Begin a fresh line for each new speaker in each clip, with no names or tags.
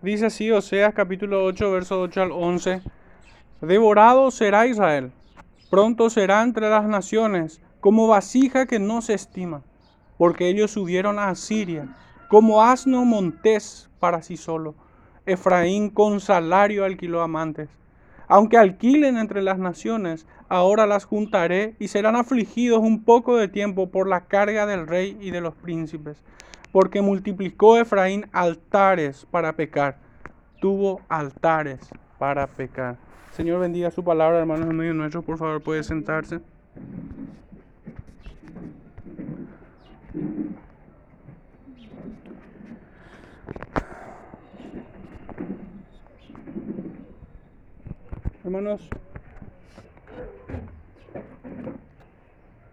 Dice así Oseas capítulo 8, verso 8 al 11. Devorado será Israel, pronto será entre las naciones, como vasija que no se estima, porque ellos subieron a Asiria, como asno montés para sí solo. Efraín con salario alquiló amantes. Aunque alquilen entre las naciones, ahora las juntaré y serán afligidos un poco de tiempo por la carga del rey y de los príncipes, porque multiplicó Efraín altares para pecar, tuvo altares para pecar. Señor bendiga su palabra, hermanos en medio nuestro, por favor puede sentarse. Hermanos,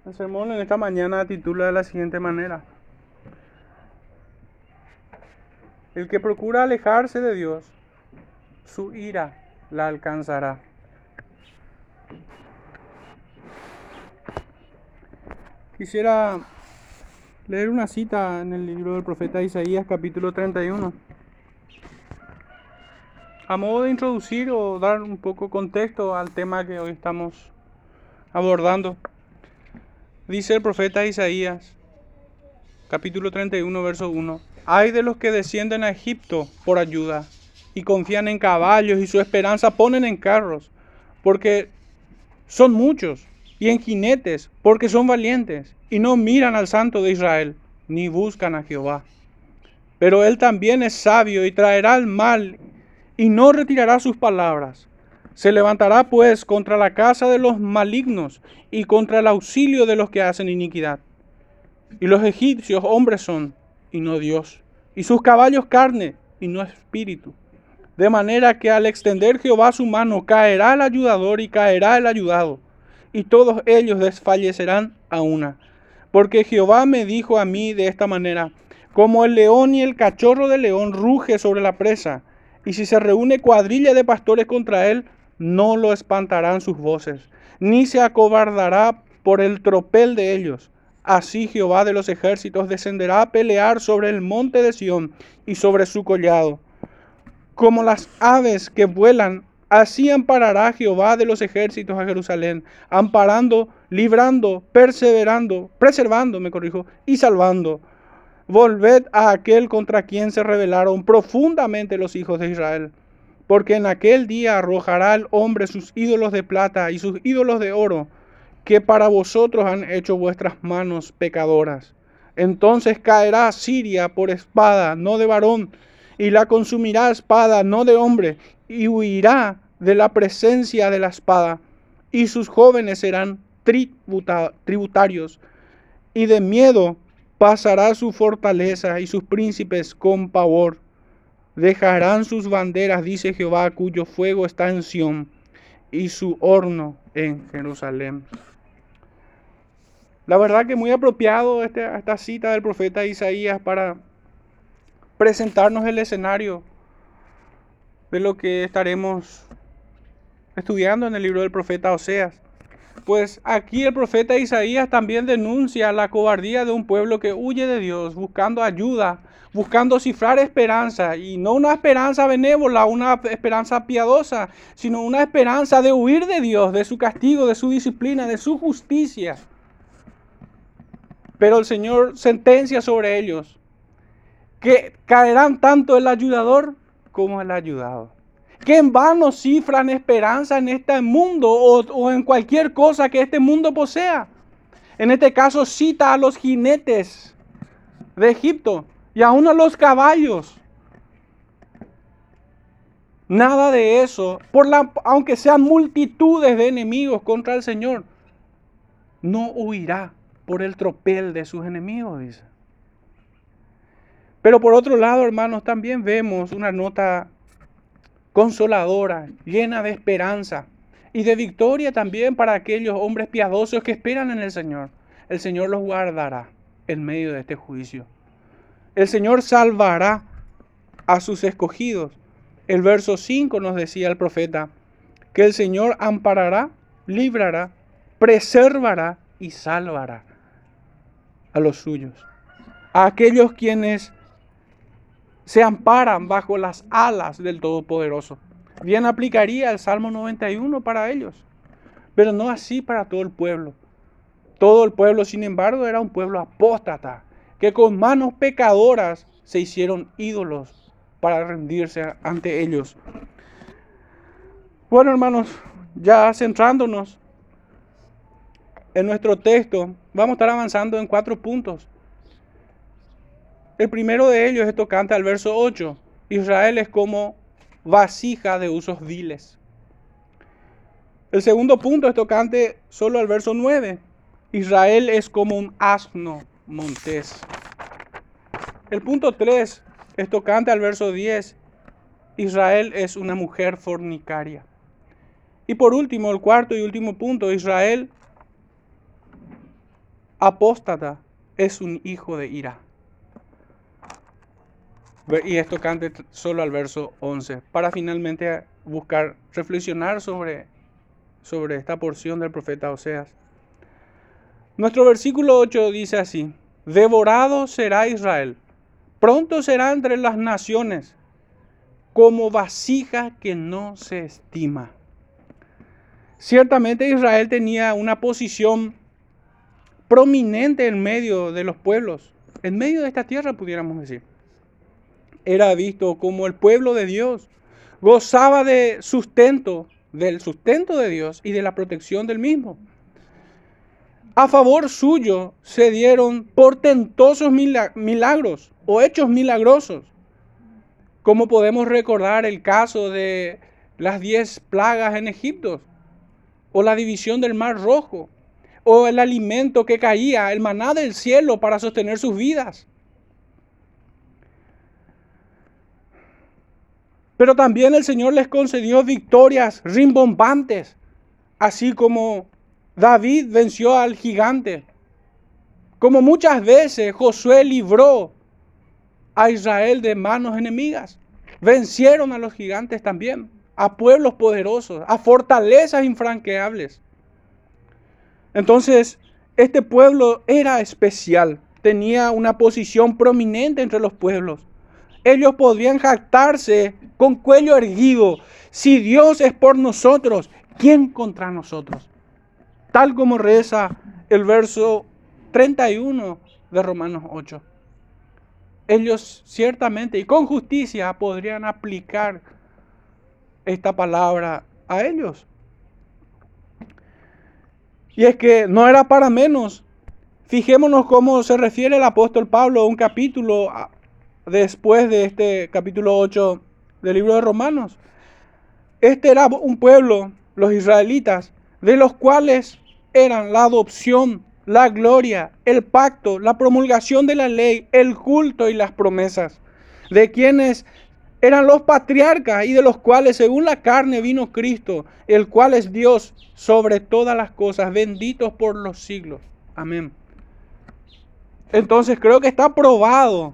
el sermón en esta mañana titula de la siguiente manera. El que procura alejarse de Dios, su ira la alcanzará. Quisiera leer una cita en el libro del profeta Isaías capítulo 31 a modo de introducir o dar un poco contexto al tema que hoy estamos abordando, dice el profeta Isaías, capítulo 31, verso 1, hay de los que descienden a Egipto por ayuda y confían en caballos y su esperanza ponen en carros, porque son muchos, y en jinetes, porque son valientes, y no miran al santo de Israel, ni buscan a Jehová. Pero él también es sabio y traerá el mal y no retirará sus palabras. Se levantará pues contra la casa de los malignos y contra el auxilio de los que hacen iniquidad. Y los egipcios hombres son, y no Dios, y sus caballos carne, y no espíritu. De manera que al extender Jehová su mano, caerá el ayudador y caerá el ayudado, y todos ellos desfallecerán a una. Porque Jehová me dijo a mí de esta manera, como el león y el cachorro del león ruge sobre la presa, y si se reúne cuadrilla de pastores contra él, no lo espantarán sus voces, ni se acobardará por el tropel de ellos. Así Jehová de los ejércitos descenderá a pelear sobre el monte de Sión y sobre su collado. Como las aves que vuelan, así amparará Jehová de los ejércitos a Jerusalén, amparando, librando, perseverando, preservando, me corrijo, y salvando Volved a aquel contra quien se rebelaron profundamente los hijos de Israel. Porque en aquel día arrojará el hombre sus ídolos de plata y sus ídolos de oro, que para vosotros han hecho vuestras manos pecadoras. Entonces caerá Siria por espada, no de varón, y la consumirá espada, no de hombre, y huirá de la presencia de la espada, y sus jóvenes serán tributarios, y de miedo pasará su fortaleza y sus príncipes con pavor. Dejarán sus banderas, dice Jehová, cuyo fuego está en Sión y su horno en Jerusalén. La verdad que muy apropiado este, esta cita del profeta Isaías para presentarnos el escenario de lo que estaremos estudiando en el libro del profeta Oseas. Pues aquí el profeta Isaías también denuncia la cobardía de un pueblo que huye de Dios, buscando ayuda, buscando cifrar esperanza, y no una esperanza benévola, una esperanza piadosa, sino una esperanza de huir de Dios, de su castigo, de su disciplina, de su justicia. Pero el Señor sentencia sobre ellos que caerán tanto el ayudador como el ayudado que en vano cifran esperanza en este mundo o, en cualquier cosa que este mundo posea. En este caso cita a los jinetes de Egipto y aún a los caballos. Nada de eso, por la, aunque sean multitudes de enemigos contra el Señor, no huirá por el tropel de sus enemigos, dice. Pero por otro lado, hermanos, también vemos una nota consoladora, llena de esperanza y de victoria también para aquellos hombres piadosos que esperan en el Señor. El Señor los guardará en medio de este juicio. El Señor salvará a sus escogidos. El verso 5 nos decía el profeta que el Señor amparará, librará, preservará y salvará a los suyos. A aquellos quienes se amparan bajo las alas del Todopoderoso. Bien aplicaría el Salmo 91 para ellos, pero no así para todo el pueblo. Todo el pueblo, sin embargo, era un pueblo apóstata, que con manos pecadoras se hicieron ídolos para rendirse ante ellos. Bueno, hermanos, ya centrándonos en nuestro texto, vamos a estar avanzando en cuatro puntos. El primero de ellos es tocante al verso 8. Israel es como vasija de usos viles. El segundo punto es tocante solo al verso 9. Israel es como un asno montés. El punto 3 es tocante al verso 10. Israel es una mujer fornicaria. Y por último, el cuarto y último punto, Israel apóstata es un hijo de ira. Y esto cante solo al verso 11, para finalmente buscar reflexionar sobre, sobre esta porción del profeta Oseas. Nuestro versículo 8 dice así, devorado será Israel, pronto será entre las naciones, como vasija que no se estima. Ciertamente Israel tenía una posición prominente en medio de los pueblos, en medio de esta tierra pudiéramos decir era visto como el pueblo de Dios. Gozaba de sustento, del sustento de Dios y de la protección del mismo. A favor suyo se dieron portentosos milagros o hechos milagrosos, como podemos recordar el caso de las diez plagas en Egipto, o la división del mar rojo, o el alimento que caía, el maná del cielo para sostener sus vidas. Pero también el Señor les concedió victorias rimbombantes, así como David venció al gigante. Como muchas veces Josué libró a Israel de manos enemigas. Vencieron a los gigantes también, a pueblos poderosos, a fortalezas infranqueables. Entonces, este pueblo era especial, tenía una posición prominente entre los pueblos ellos podrían jactarse con cuello erguido. Si Dios es por nosotros, ¿quién contra nosotros? Tal como reza el verso 31 de Romanos 8. Ellos ciertamente y con justicia podrían aplicar esta palabra a ellos. Y es que no era para menos. Fijémonos cómo se refiere el apóstol Pablo un capítulo después de este capítulo 8 del libro de Romanos. Este era un pueblo, los israelitas, de los cuales eran la adopción, la gloria, el pacto, la promulgación de la ley, el culto y las promesas, de quienes eran los patriarcas y de los cuales según la carne vino Cristo, el cual es Dios sobre todas las cosas, benditos por los siglos. Amén. Entonces creo que está probado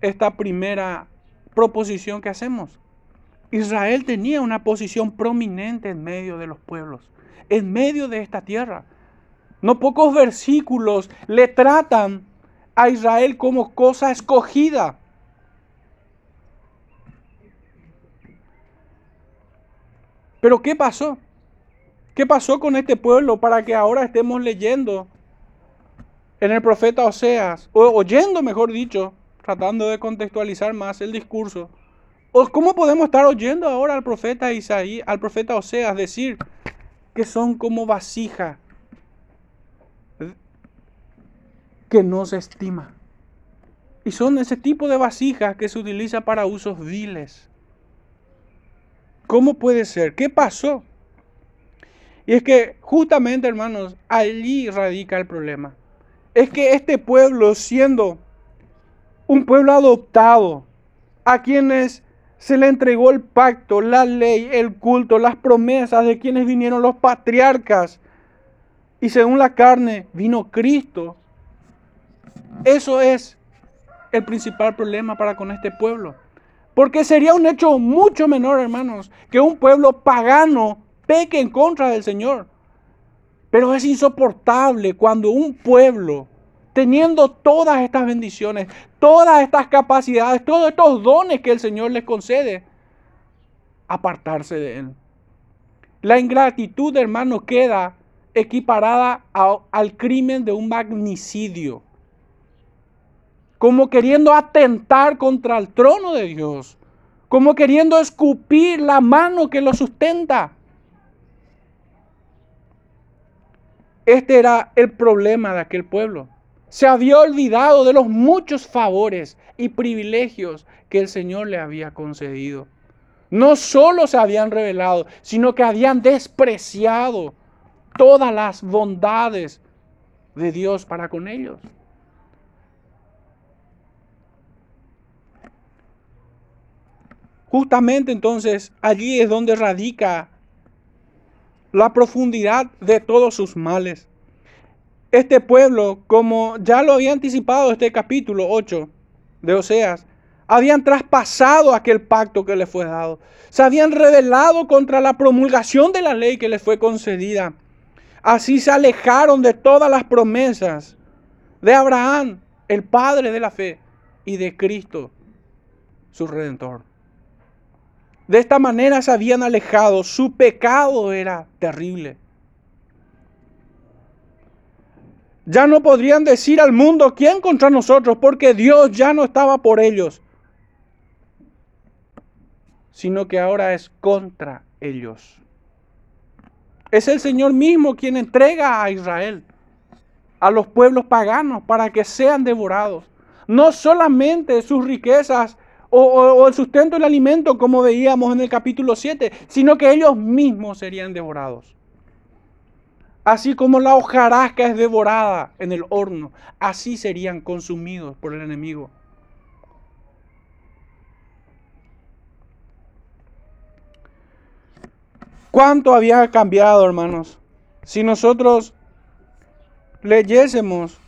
esta primera proposición que hacemos. Israel tenía una posición prominente en medio de los pueblos, en medio de esta tierra. No pocos versículos le tratan a Israel como cosa escogida. Pero ¿qué pasó? ¿Qué pasó con este pueblo para que ahora estemos leyendo en el profeta Oseas, o oyendo, mejor dicho, tratando de contextualizar más el discurso. ¿Cómo podemos estar oyendo ahora al profeta Isaí, al profeta Oseas decir que son como vasija que no se estima? Y son ese tipo de vasijas que se utiliza para usos viles. ¿Cómo puede ser? ¿Qué pasó? Y es que justamente, hermanos, allí radica el problema. Es que este pueblo, siendo un pueblo adoptado, a quienes se le entregó el pacto, la ley, el culto, las promesas de quienes vinieron los patriarcas. Y según la carne vino Cristo. Eso es el principal problema para con este pueblo. Porque sería un hecho mucho menor, hermanos, que un pueblo pagano peque en contra del Señor. Pero es insoportable cuando un pueblo teniendo todas estas bendiciones, todas estas capacidades, todos estos dones que el Señor les concede, apartarse de Él. La ingratitud, hermano, queda equiparada al crimen de un magnicidio, como queriendo atentar contra el trono de Dios, como queriendo escupir la mano que lo sustenta. Este era el problema de aquel pueblo. Se había olvidado de los muchos favores y privilegios que el Señor le había concedido. No solo se habían revelado, sino que habían despreciado todas las bondades de Dios para con ellos. Justamente entonces allí es donde radica la profundidad de todos sus males. Este pueblo, como ya lo había anticipado este capítulo 8 de Oseas, habían traspasado aquel pacto que les fue dado. Se habían rebelado contra la promulgación de la ley que les fue concedida. Así se alejaron de todas las promesas de Abraham, el padre de la fe, y de Cristo, su redentor. De esta manera se habían alejado, su pecado era terrible. Ya no podrían decir al mundo, ¿quién contra nosotros? Porque Dios ya no estaba por ellos, sino que ahora es contra ellos. Es el Señor mismo quien entrega a Israel, a los pueblos paganos, para que sean devorados. No solamente sus riquezas o, el sustento del alimento, como veíamos en el capítulo 7, sino que ellos mismos serían devorados. Así como la hojarasca es devorada en el horno, así serían consumidos por el enemigo. ¿Cuánto había cambiado, hermanos? Si nosotros leyésemos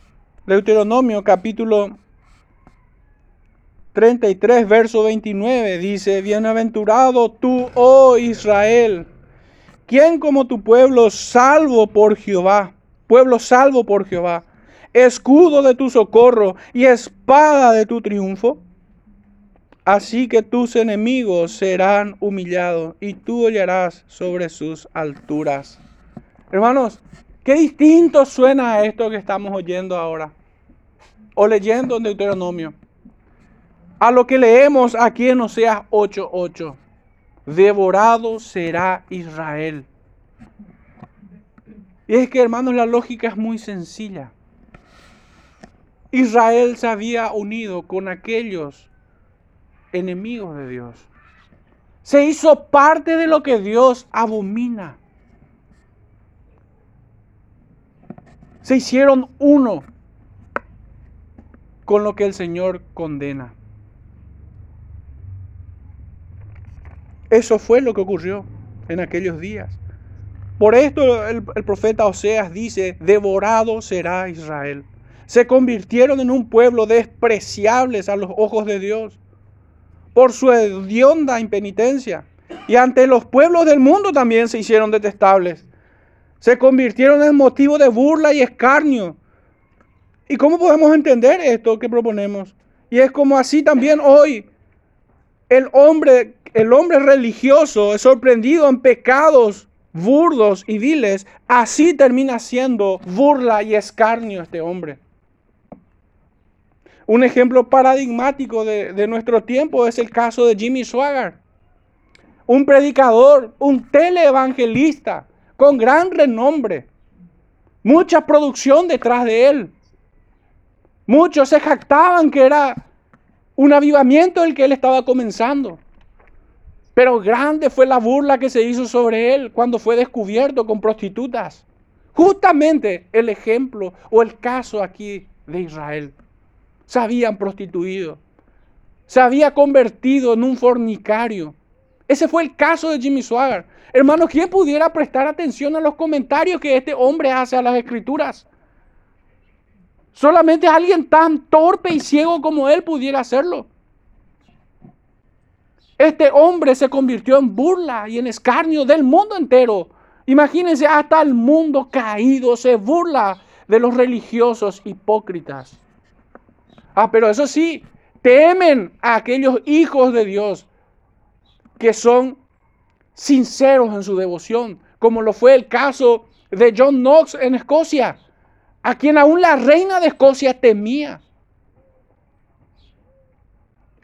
Deuteronomio capítulo 33, verso 29, dice, Bienaventurado tú, oh Israel, ¿quién como tu pueblo salvo por Jehová? Pueblo salvo por Jehová, escudo de tu socorro y espada de tu triunfo. Así que tus enemigos serán humillados y tú hollarás sobre sus alturas. Hermanos, qué distinto suena esto que estamos oyendo ahora o leyendo en Deuteronomio a lo que leemos aquí en Oseas 8:8. Devorado será Israel. Y es que, hermanos, la lógica es muy sencilla. Israel se había unido con aquellos enemigos de Dios. Se hizo parte de lo que Dios abomina. Se hicieron uno con lo que el Señor condena. Eso fue lo que ocurrió en aquellos días. Por esto el, profeta Oseas dice, devorado será Israel. Se convirtieron en un pueblo despreciables a los ojos de Dios por su hedionda impenitencia. Y ante los pueblos del mundo también se hicieron detestables. Se convirtieron en motivo de burla y escarnio. ¿Y cómo podemos entender esto que proponemos? Y es como así también hoy el hombre el hombre religioso es sorprendido en pecados burdos y viles, así termina siendo burla y escarnio este hombre. Un ejemplo paradigmático de, de, nuestro tiempo es el caso de Jimmy Swaggart, un predicador, un teleevangelista con gran renombre, mucha producción detrás de él. Muchos se jactaban que era un avivamiento el que él estaba comenzando. Pero grande fue la burla que se hizo sobre él cuando fue descubierto con prostitutas. Justamente el ejemplo o el caso aquí de Israel. Se habían prostituido. Se había convertido en un fornicario. Ese fue el caso de Jimmy Swagger. Hermano, ¿quién pudiera prestar atención a los comentarios que este hombre hace a las escrituras? Solamente alguien tan torpe y ciego como él pudiera hacerlo. Este hombre se convirtió en burla y en escarnio del mundo entero. Imagínense, hasta el mundo caído se burla de los religiosos hipócritas. Ah, pero eso sí, temen a aquellos hijos de Dios que son sinceros en su devoción, como lo fue el caso de John Knox en Escocia, a quien aún la reina de Escocia temía.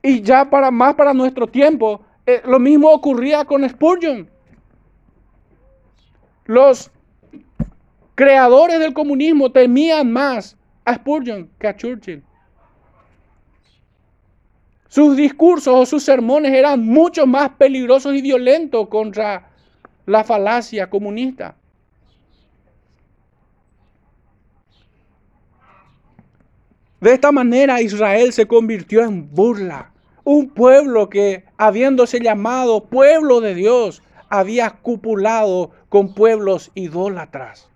Y ya para más para nuestro tiempo, eh, lo mismo ocurría con Spurgeon. Los creadores del comunismo temían más a Spurgeon que a Churchill. Sus discursos o sus sermones eran mucho más peligrosos y violentos contra la falacia comunista. De esta manera Israel se convirtió en burla. Un pueblo que, habiéndose llamado pueblo de Dios, había cupulado con pueblos idólatras.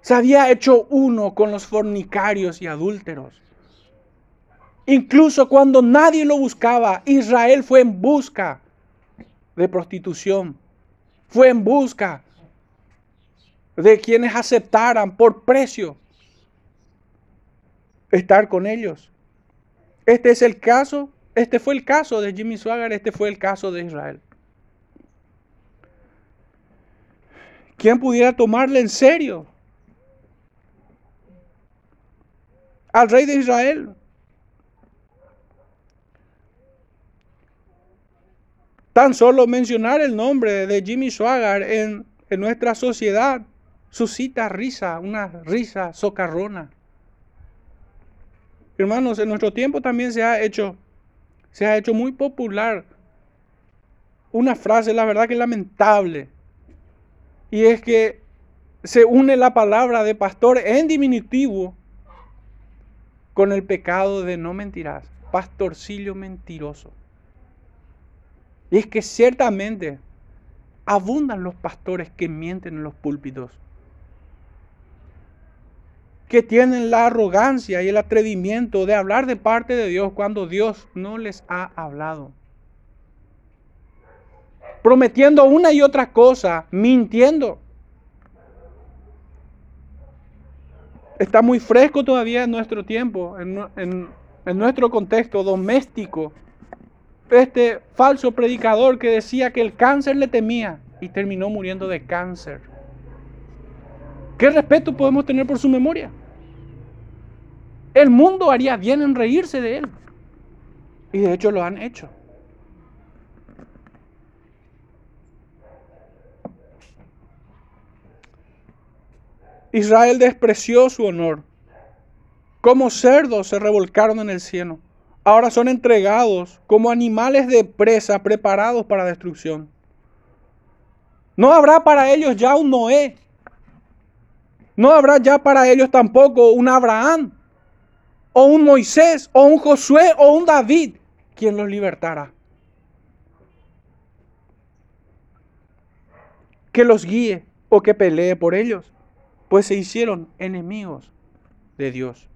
Se había hecho uno con los fornicarios y adúlteros. Incluso cuando nadie lo buscaba, Israel fue en busca de prostitución. Fue en busca de quienes aceptaran por precio estar con ellos. Este es el caso, este fue el caso de Jimmy Swaggart, este fue el caso de Israel. ¿Quién pudiera tomarle en serio? Al rey de Israel. Tan solo mencionar el nombre de Jimmy Swaggart en, en nuestra sociedad suscita risa, una risa socarrona. Hermanos, en nuestro tiempo también se ha hecho, se ha hecho muy popular una frase, la verdad que lamentable, y es que se une la palabra de pastor en diminutivo con el pecado de no mentirás, pastorcillo mentiroso. Y es que ciertamente abundan los pastores que mienten en los púlpitos que tienen la arrogancia y el atrevimiento de hablar de parte de Dios cuando Dios no les ha hablado. Prometiendo una y otra cosa, mintiendo. Está muy fresco todavía en nuestro tiempo, en, nuestro contexto doméstico. Este falso predicador que decía que el cáncer le temía y terminó muriendo de cáncer. ¿Qué respeto podemos tener por su memoria? El mundo haría bien en reírse de él. Y de hecho lo han hecho. Israel despreció su honor. Como cerdos se revolcaron en el cielo. Ahora son entregados como animales de presa preparados para destrucción. No habrá para ellos ya un Noé. No habrá ya para ellos tampoco un Abraham o un Moisés, o un Josué, o un David, quien los libertará. Que los guíe o que pelee por ellos, pues se hicieron enemigos de Dios.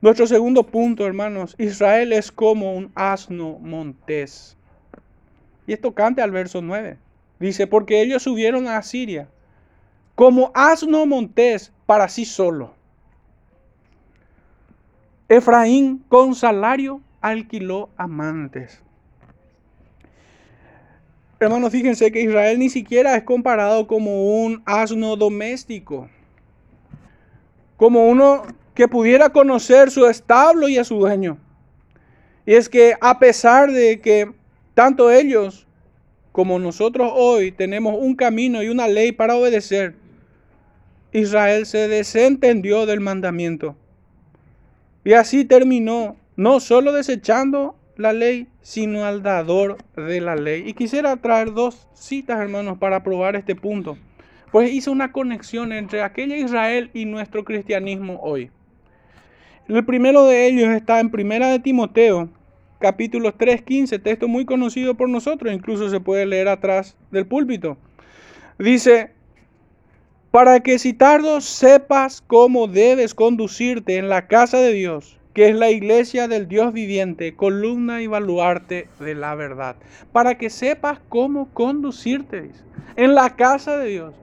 Nuestro segundo punto, hermanos, Israel es como un asno montés. Y esto canta al verso 9. Dice, porque ellos subieron a Siria como asno montés para sí solo Efraín con salario alquiló amantes. Hermanos, fíjense que Israel ni siquiera es comparado como un asno doméstico, como uno que pudiera conocer su establo y a su dueño. Y es que a pesar de que tanto ellos como nosotros hoy tenemos un camino y una ley para obedecer, Israel se desentendió del mandamiento y así terminó, no solo desechando la ley, sino al dador de la ley. Y quisiera traer dos citas, hermanos, para probar este punto. Pues hice una conexión entre aquella Israel y nuestro cristianismo hoy. El primero de ellos está en Primera de Timoteo, capítulo 3, 15, texto muy conocido por nosotros, incluso se puede leer atrás del púlpito. Dice, para que si tardo sepas cómo debes conducirte en la casa de Dios, que es la iglesia del Dios viviente, columna y baluarte de la verdad. Para que sepas cómo conducirte en la casa de Dios.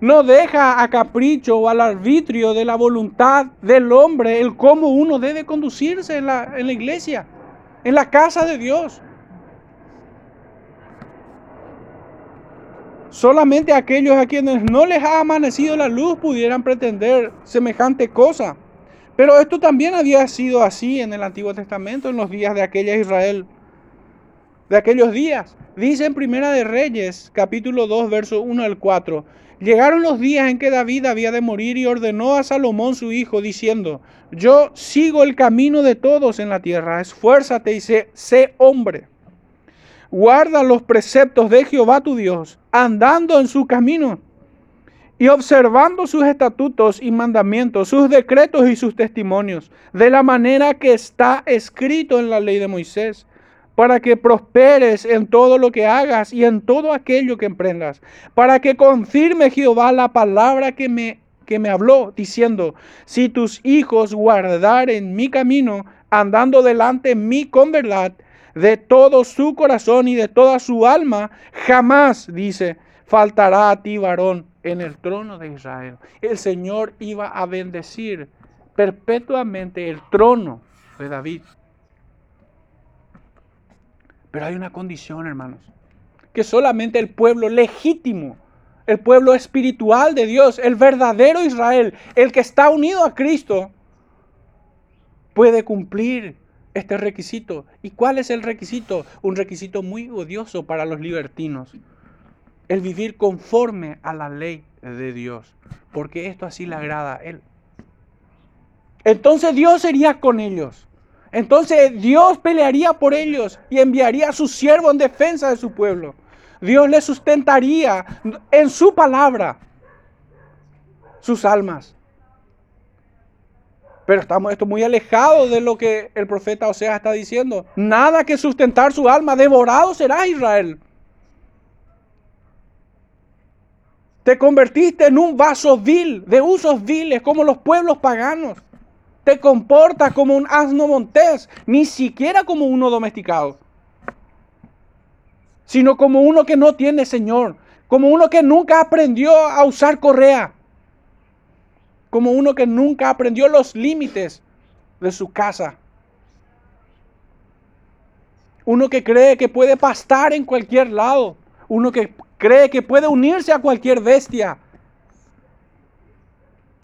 no deja a capricho o al arbitrio de la voluntad del hombre el cómo uno debe conducirse en la, en la iglesia, en la casa de Dios. Solamente aquellos a quienes no les ha amanecido la luz pudieran pretender semejante cosa. Pero esto también había sido así en el Antiguo Testamento, en los días de aquella Israel, de aquellos días. Dice en Primera de Reyes, capítulo 2, verso 1 al 4. Llegaron los días en que David había de morir y ordenó a Salomón su hijo, diciendo, yo sigo el camino de todos en la tierra, esfuérzate y sé, sé hombre. Guarda los preceptos de Jehová tu Dios, andando en su camino y observando sus estatutos y mandamientos, sus decretos y sus testimonios, de la manera que está escrito en la ley de Moisés, para que prosperes en todo lo que hagas y en todo aquello que emprendas, para que confirme Jehová la palabra que me, que me habló, diciendo, si tus hijos guardaren mi camino, andando delante de mí con verdad, de todo su corazón y de toda su alma, jamás, dice, faltará a ti varón en el trono de Israel. El Señor iba a bendecir perpetuamente el trono de David. Pero hay una condición, hermanos, que solamente el pueblo legítimo, el pueblo espiritual de Dios, el verdadero Israel, el que está unido a Cristo, puede cumplir este requisito. ¿Y cuál es el requisito? Un requisito muy odioso para los libertinos. El vivir conforme a la ley de Dios. Porque esto así le agrada a Él. Entonces Dios sería con ellos. Entonces Dios pelearía por ellos y enviaría a su siervo en defensa de su pueblo. Dios les sustentaría en su palabra sus almas. Pero estamos esto muy alejado de lo que el profeta Oseas está diciendo. Nada que sustentar su alma, devorado será Israel. Te convertiste en un vaso vil, de usos viles, como los pueblos paganos te comportas como un asno montés, ni siquiera como uno domesticado, sino como uno que no tiene Señor, como uno que nunca aprendió a usar correa, como uno que nunca aprendió los límites de su casa. Uno que cree que puede pastar en cualquier lado. Uno que cree que puede unirse a cualquier bestia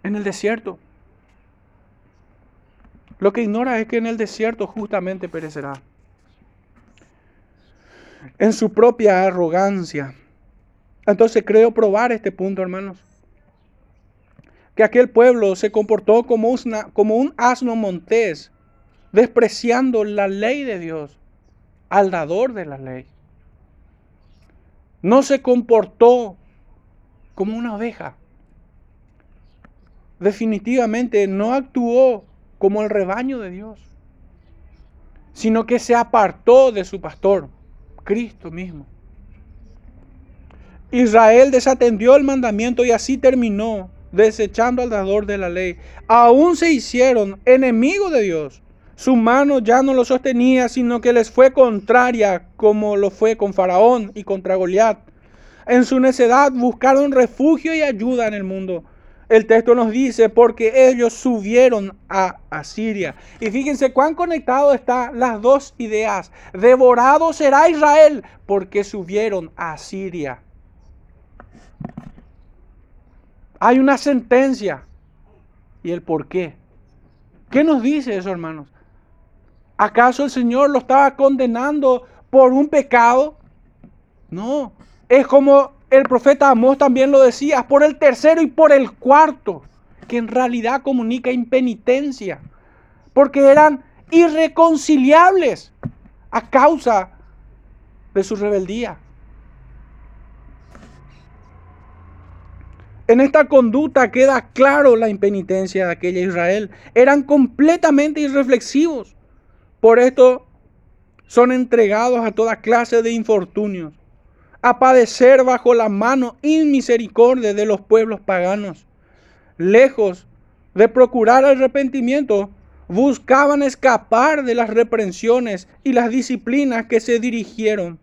en el desierto. Lo que ignora es que en el desierto justamente perecerá. En su propia arrogancia. Entonces creo probar este punto, hermanos. Que aquel pueblo se comportó como, como un asno montés, despreciando la ley de Dios, al dador de la ley. No se comportó como una oveja. Definitivamente no actuó como el rebaño de Dios, sino que se apartó de su pastor, Cristo mismo. Israel desatendió el mandamiento y así terminó desechando al dador de la ley. Aún se hicieron enemigos de Dios. Su mano ya no lo sostenía, sino que les fue contraria, como lo fue con Faraón y contra Goliat. En su necedad buscaron refugio y ayuda en el mundo el texto nos dice, porque ellos subieron a Asiria. Y fíjense cuán conectado están las dos ideas. Devorado será Israel porque subieron a Asiria. Hay una sentencia. ¿Y el por qué? ¿Qué nos dice eso, hermanos? ¿Acaso el Señor lo estaba condenando por un pecado? No. Es como el profeta Amós también lo decía, por el tercero y por el cuarto, que en realidad comunica impenitencia, porque eran irreconciliables a causa de su rebeldía. En esta conducta queda claro la impenitencia de aquella Israel. Eran completamente irreflexivos. Por esto son entregados a toda clase de infortunios a padecer bajo la mano inmisericordia de los pueblos paganos. Lejos de procurar arrepentimiento, buscaban escapar de las reprensiones y las disciplinas que se dirigieron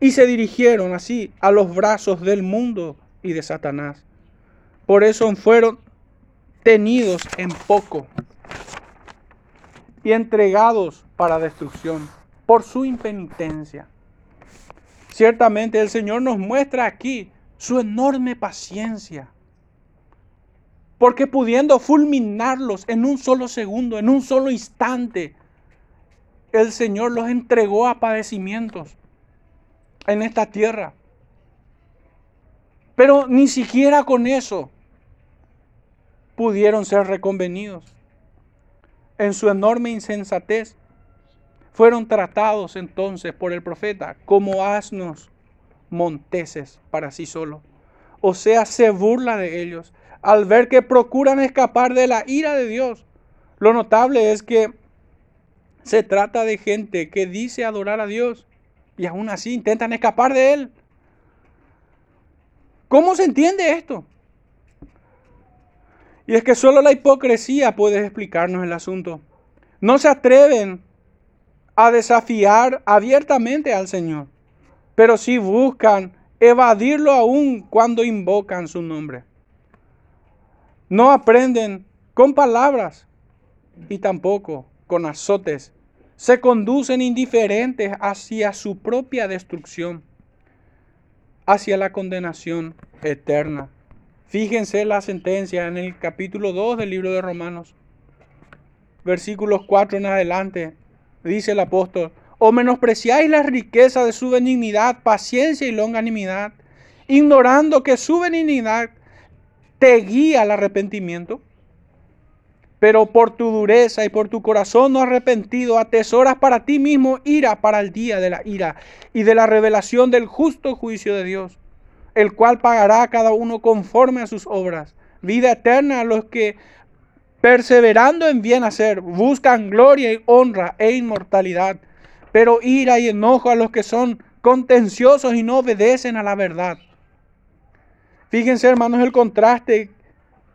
y se dirigieron así a los brazos del mundo y de Satanás. Por eso fueron tenidos en poco y entregados para destrucción por su impenitencia. Ciertamente el Señor nos muestra aquí su enorme paciencia. Porque pudiendo fulminarlos en un solo segundo, en un solo instante, el Señor los entregó a padecimientos en esta tierra. Pero ni siquiera con eso pudieron ser reconvenidos. En su enorme insensatez fueron tratados entonces por el profeta como asnos monteses para sí solo. O sea, se burla de ellos al ver que procuran escapar de la ira de Dios. Lo notable es que se trata de gente que dice adorar a Dios y aún así intentan escapar de Él. ¿Cómo se entiende esto? Y es que solo la hipocresía puede explicarnos el asunto. No se atreven a desafiar abiertamente al Señor, pero sí buscan evadirlo aún cuando invocan su nombre. No aprenden con palabras y tampoco con azotes. Se conducen indiferentes hacia su propia destrucción, hacia la condenación eterna. Fíjense la sentencia en el capítulo 2 del libro de Romanos, versículos 4 en adelante dice el apóstol, o menospreciáis la riqueza de su benignidad, paciencia y longanimidad, ignorando que su benignidad te guía al arrepentimiento. Pero por tu dureza y por tu corazón no arrepentido, atesoras para ti mismo ira para el día de la ira y de la revelación del justo juicio de Dios, el cual pagará a cada uno conforme a sus obras. Vida eterna a los que perseverando en bien hacer, buscan gloria y honra e inmortalidad, pero ira y enojo a los que son contenciosos y no obedecen a la verdad. Fíjense, hermanos, el contraste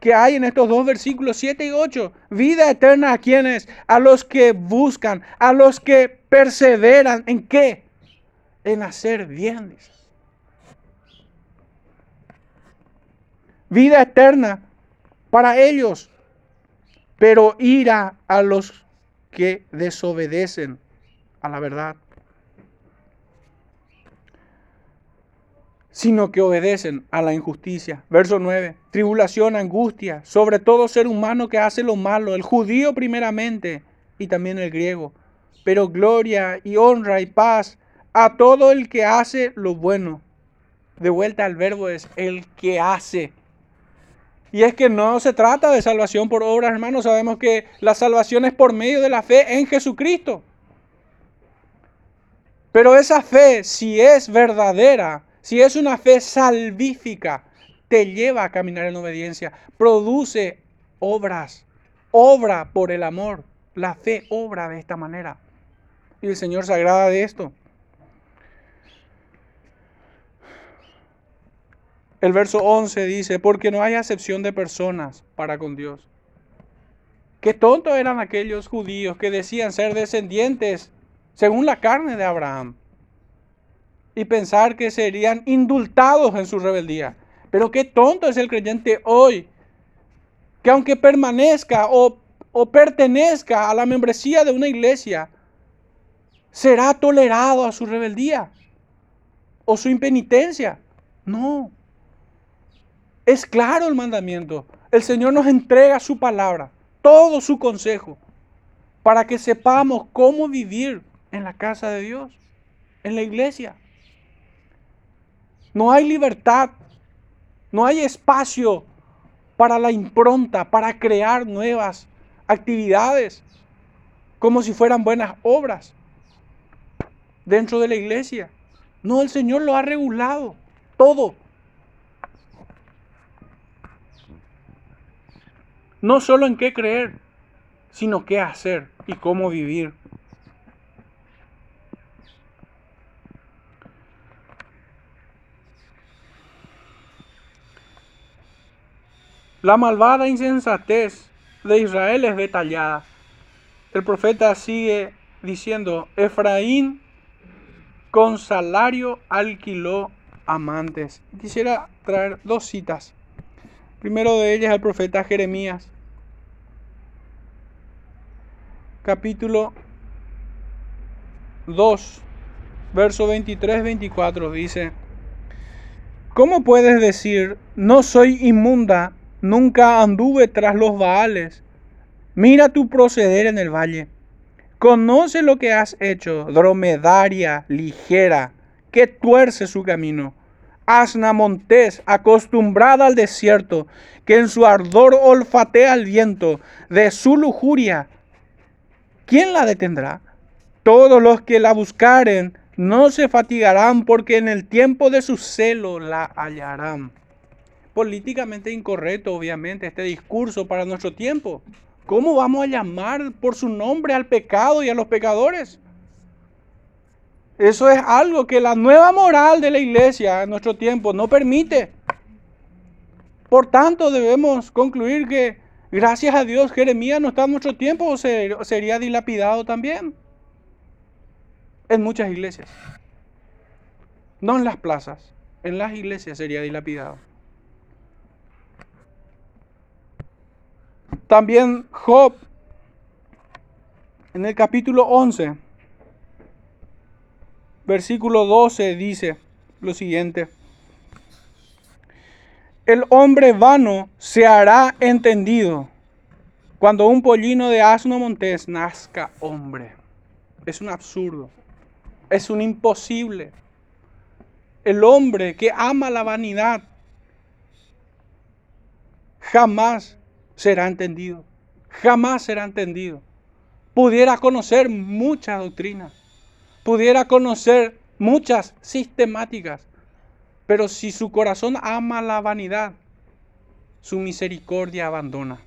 que hay en estos dos versículos 7 y 8. Vida eterna a quienes, a los que buscan, a los que perseveran en qué? En hacer bien. Vida eterna para ellos pero ira a los que desobedecen a la verdad, sino que obedecen a la injusticia. Verso 9, tribulación, angustia, sobre todo ser humano que hace lo malo, el judío primeramente y también el griego, pero gloria y honra y paz a todo el que hace lo bueno. De vuelta al verbo es el que hace y es que no se trata de salvación por obras, hermanos. Sabemos que la salvación es por medio de la fe en Jesucristo. Pero esa fe, si es verdadera, si es una fe salvífica, te lleva a caminar en obediencia. Produce obras. Obra por el amor. La fe obra de esta manera. Y el Señor se agrada de esto. El verso 11 dice, porque no hay acepción de personas para con Dios. Qué tontos eran aquellos judíos que decían ser descendientes según la carne de Abraham y pensar que serían indultados en su rebeldía. Pero qué tonto es el creyente hoy, que aunque permanezca o, o pertenezca a la membresía de una iglesia, será tolerado a su rebeldía o su impenitencia. No, es claro el mandamiento. El Señor nos entrega su palabra, todo su consejo, para que sepamos cómo vivir en la casa de Dios, en la iglesia. No hay libertad, no hay espacio para la impronta, para crear nuevas actividades, como si fueran buenas obras dentro de la iglesia. No, el Señor lo ha regulado todo no solo en qué creer, sino qué hacer y cómo vivir. La malvada insensatez de Israel es detallada. El profeta sigue diciendo, Efraín con salario alquiló amantes. Quisiera traer dos citas. Primero de ellas el profeta Jeremías, capítulo 2, verso 23-24 dice, ¿Cómo puedes decir, no soy inmunda, nunca anduve tras los baales? Mira tu proceder en el valle. Conoce lo que has hecho, dromedaria ligera, que tuerce su camino. Asna montés, acostumbrada al desierto, que en su ardor olfatea el viento de su lujuria. ¿Quién la detendrá? Todos los que la buscaren no se fatigarán porque en el tiempo de su celo la hallarán. Políticamente incorrecto, obviamente, este discurso para nuestro tiempo. ¿Cómo vamos a llamar por su nombre al pecado y a los pecadores? Eso es algo que la nueva moral de la iglesia en nuestro tiempo no permite. Por tanto, debemos concluir que, gracias a Dios, Jeremías no está en nuestro tiempo o sería dilapidado también en muchas iglesias. No en las plazas, en las iglesias sería dilapidado. También Job, en el capítulo 11, versículo 12, dice lo siguiente. El hombre vano se hará entendido cuando un pollino de asno montés nazca hombre. Es un absurdo. Es un imposible. El hombre que ama la vanidad jamás será entendido. Jamás será entendido. Pudiera conocer muchas doctrinas. Pudiera conocer muchas sistemáticas. Pero si su corazón ama la vanidad, su misericordia abandona.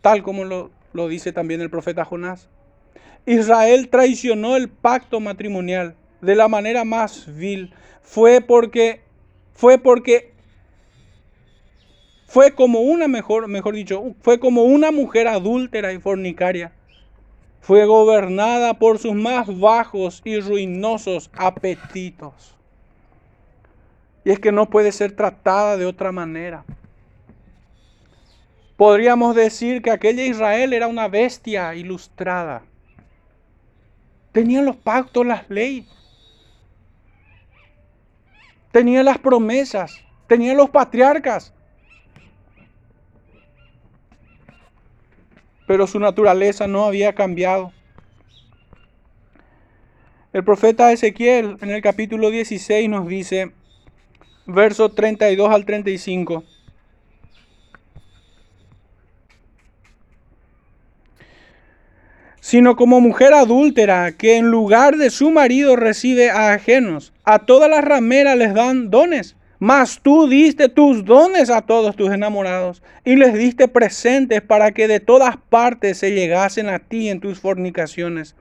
Tal como lo, lo dice también el profeta Jonás. Israel traicionó el pacto matrimonial de la manera más vil. Fue porque fue porque fue como una mejor, mejor dicho, fue como una mujer adúltera y fornicaria. Fue gobernada por sus más bajos y ruinosos apetitos. Y es que no puede ser tratada de otra manera. Podríamos decir que aquella Israel era una bestia ilustrada Tenían los pactos, las leyes. Tenían las promesas. Tenían los patriarcas. Pero su naturaleza no había cambiado. El profeta Ezequiel en el capítulo 16 nos dice, versos 32 al 35. sino como mujer adúltera que en lugar de su marido recibe a ajenos. A todas las rameras les dan dones, mas tú diste tus dones a todos tus enamorados y les diste presentes para que de todas partes se llegasen a ti en tus fornicaciones.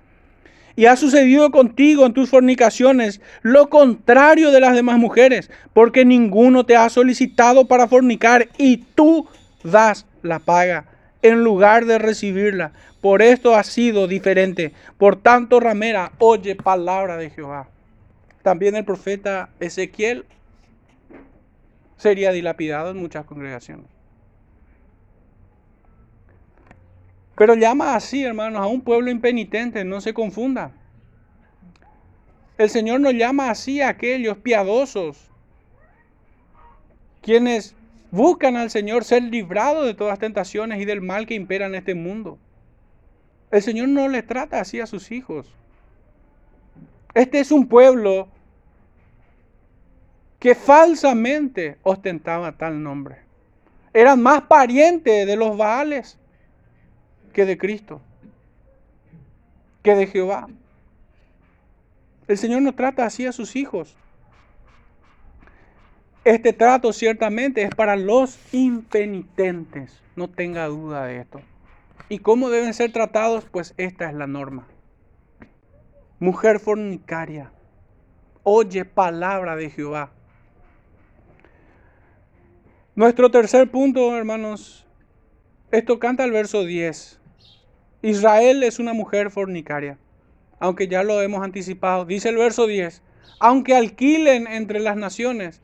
Y ha sucedido contigo en tus fornicaciones lo contrario de las demás mujeres, porque ninguno te ha solicitado para fornicar y tú das la paga en lugar de recibirla. Por esto ha sido diferente. Por tanto, ramera, oye palabra de Jehová. También el profeta Ezequiel sería dilapidado en muchas congregaciones. Pero llama así, hermanos, a un pueblo impenitente, no se confunda. El Señor nos llama así a aquellos piadosos, quienes buscan al Señor ser librados de todas tentaciones y del mal que impera en este mundo. El Señor no le trata así a sus hijos. Este es un pueblo que falsamente ostentaba tal nombre. Eran más parientes de los Baales que de Cristo, que de Jehová. El Señor no trata así a sus hijos. Este trato ciertamente es para los impenitentes, no tenga duda de esto. ¿Y cómo deben ser tratados? Pues esta es la norma. Mujer fornicaria, oye palabra de Jehová. Nuestro tercer punto, hermanos, esto canta el verso 10. Israel es una mujer fornicaria, aunque ya lo hemos anticipado. Dice el verso 10, aunque alquilen entre las naciones,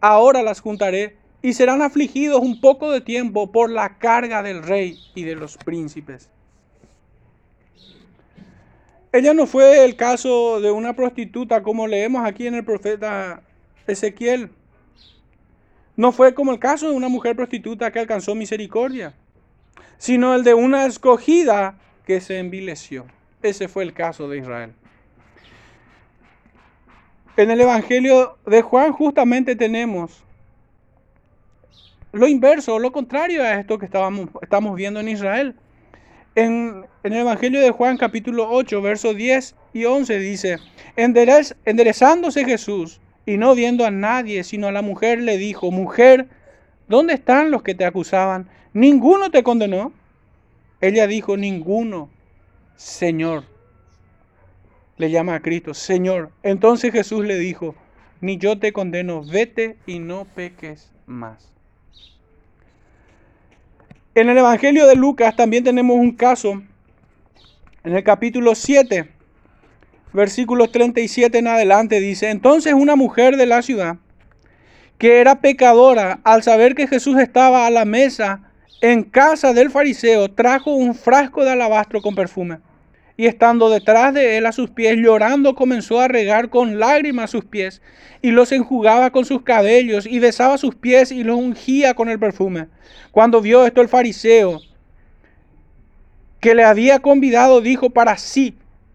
ahora las juntaré y serán afligidos un poco de tiempo por la carga del rey y de los príncipes. Ella no fue el caso de una prostituta como leemos aquí en el profeta Ezequiel. No fue como el caso de una mujer prostituta que alcanzó misericordia, sino el de una escogida que se envileció. Ese fue el caso de Israel. En el Evangelio de Juan justamente tenemos lo inverso, lo contrario a esto que estábamos, estamos viendo en Israel. En, el Evangelio de Juan capítulo 8, versos 10 y 11 dice, enderezándose Jesús y no viendo a nadie, sino a la mujer, le dijo, mujer, ¿dónde están los que te acusaban? ¿Ninguno te condenó? Ella dijo, ninguno, Señor. Le llama a Cristo, Señor. Entonces Jesús le dijo, ni yo te condeno, vete y no peques más. En el Evangelio de Lucas también tenemos un caso, en el capítulo 7, versículos 37 en adelante, dice, entonces una mujer de la ciudad, que era pecadora, al saber que Jesús estaba a la mesa en casa del fariseo, trajo un frasco de alabastro con perfume y estando detrás de él a sus pies, llorando, comenzó a regar con lágrimas sus pies, y los enjugaba con sus cabellos, y besaba sus pies y los ungía con el perfume. Cuando vio esto el fariseo, que le había convidado, dijo para sí,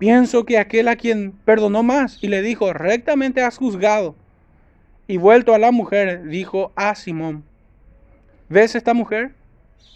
pienso que aquel a quien perdonó más. Y le dijo, rectamente has juzgado. Y vuelto a la mujer, dijo a Simón, ¿ves esta mujer?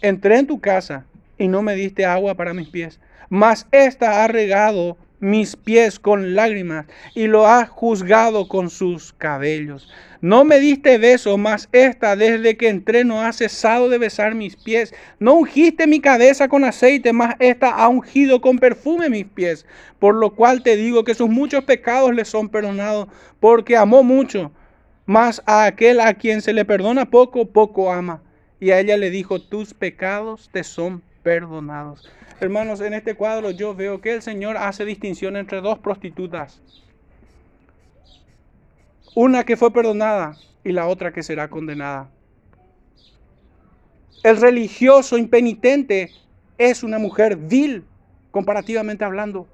Entré en tu casa y no me diste agua para mis pies mas ésta ha regado mis pies con lágrimas y lo ha juzgado con sus cabellos. No me diste beso, mas esta desde que entré no ha cesado de besar mis pies. No ungiste mi cabeza con aceite, mas esta ha ungido con perfume mis pies. Por lo cual te digo que sus muchos pecados le son perdonados, porque amó mucho. Mas a aquel a quien se le perdona poco, poco ama. Y a ella le dijo, tus pecados te son perdonados. Hermanos, en este cuadro yo veo que el Señor hace distinción entre dos prostitutas. Una que fue perdonada y la otra que será condenada. El religioso impenitente es una mujer vil, comparativamente hablando,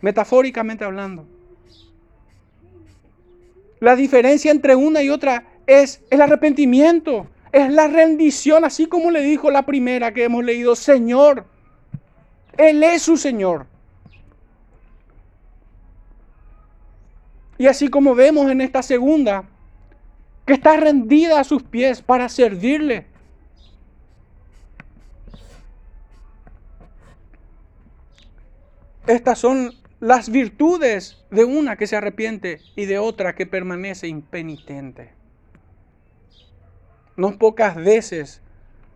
metafóricamente hablando. La diferencia entre una y otra es el arrepentimiento es la rendición, así como le dijo la primera que hemos leído, Señor. Él es su Señor. Y así como vemos en esta segunda, que está rendida a sus pies para servirle. Estas son las virtudes de una que se arrepiente y de otra que permanece impenitente. No pocas veces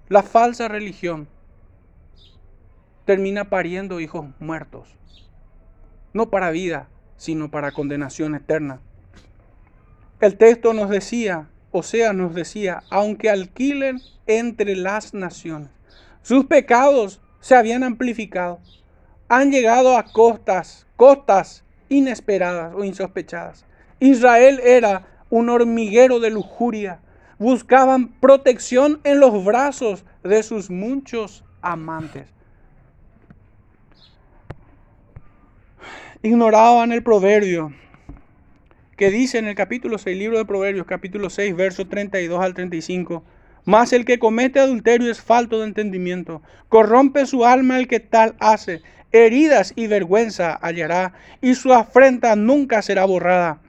la falsa religión termina pariendo hijos muertos. No para vida, sino para condenación eterna. El texto nos decía, o sea, nos decía, aunque alquilen entre las naciones, sus pecados se habían amplificado, han llegado a costas, costas inesperadas o insospechadas. Israel era un hormiguero de lujuria, buscaban protección en los brazos de sus muchos amantes. Ignoraban el proverbio que dice en el capítulo 6, libro de Proverbios, capítulo 6, versos 32 al 35. Mas el que comete adulterio es falto de entendimiento. Corrompe su alma el que tal hace. Heridas y vergüenza hallará, y su afrenta nunca será borrada.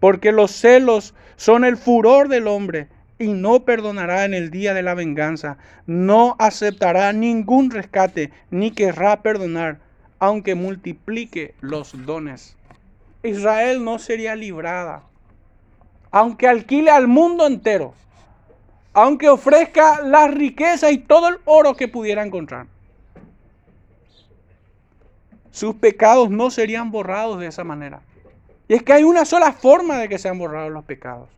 Porque los celos son el furor del hombre, y no perdonará en el día de la venganza, no aceptará ningún rescate, ni querrá perdonar, aunque multiplique los dones. Israel no sería librada aunque alquile al mundo entero, aunque ofrezca la riqueza y todo el oro que pudiera encontrar, sus pecados no serían borrados de esa manera. Y es que hay una sola forma de que sean borrados los pecados.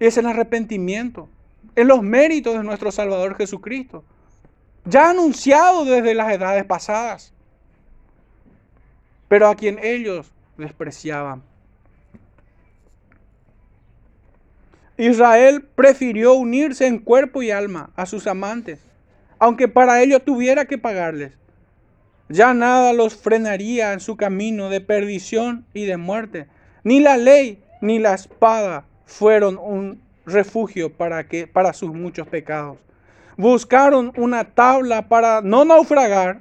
Es el arrepentimiento, en los méritos de nuestro Salvador Jesucristo, ya anunciado desde las edades pasadas, pero a quien ellos despreciaban. Israel prefirió unirse en cuerpo y alma a sus amantes, aunque para ello tuviera que pagarles. Ya nada los frenaría en su camino de perdición y de muerte. Ni la ley ni la espada fueron un refugio para, que, para sus muchos pecados. Buscaron una tabla para no naufragar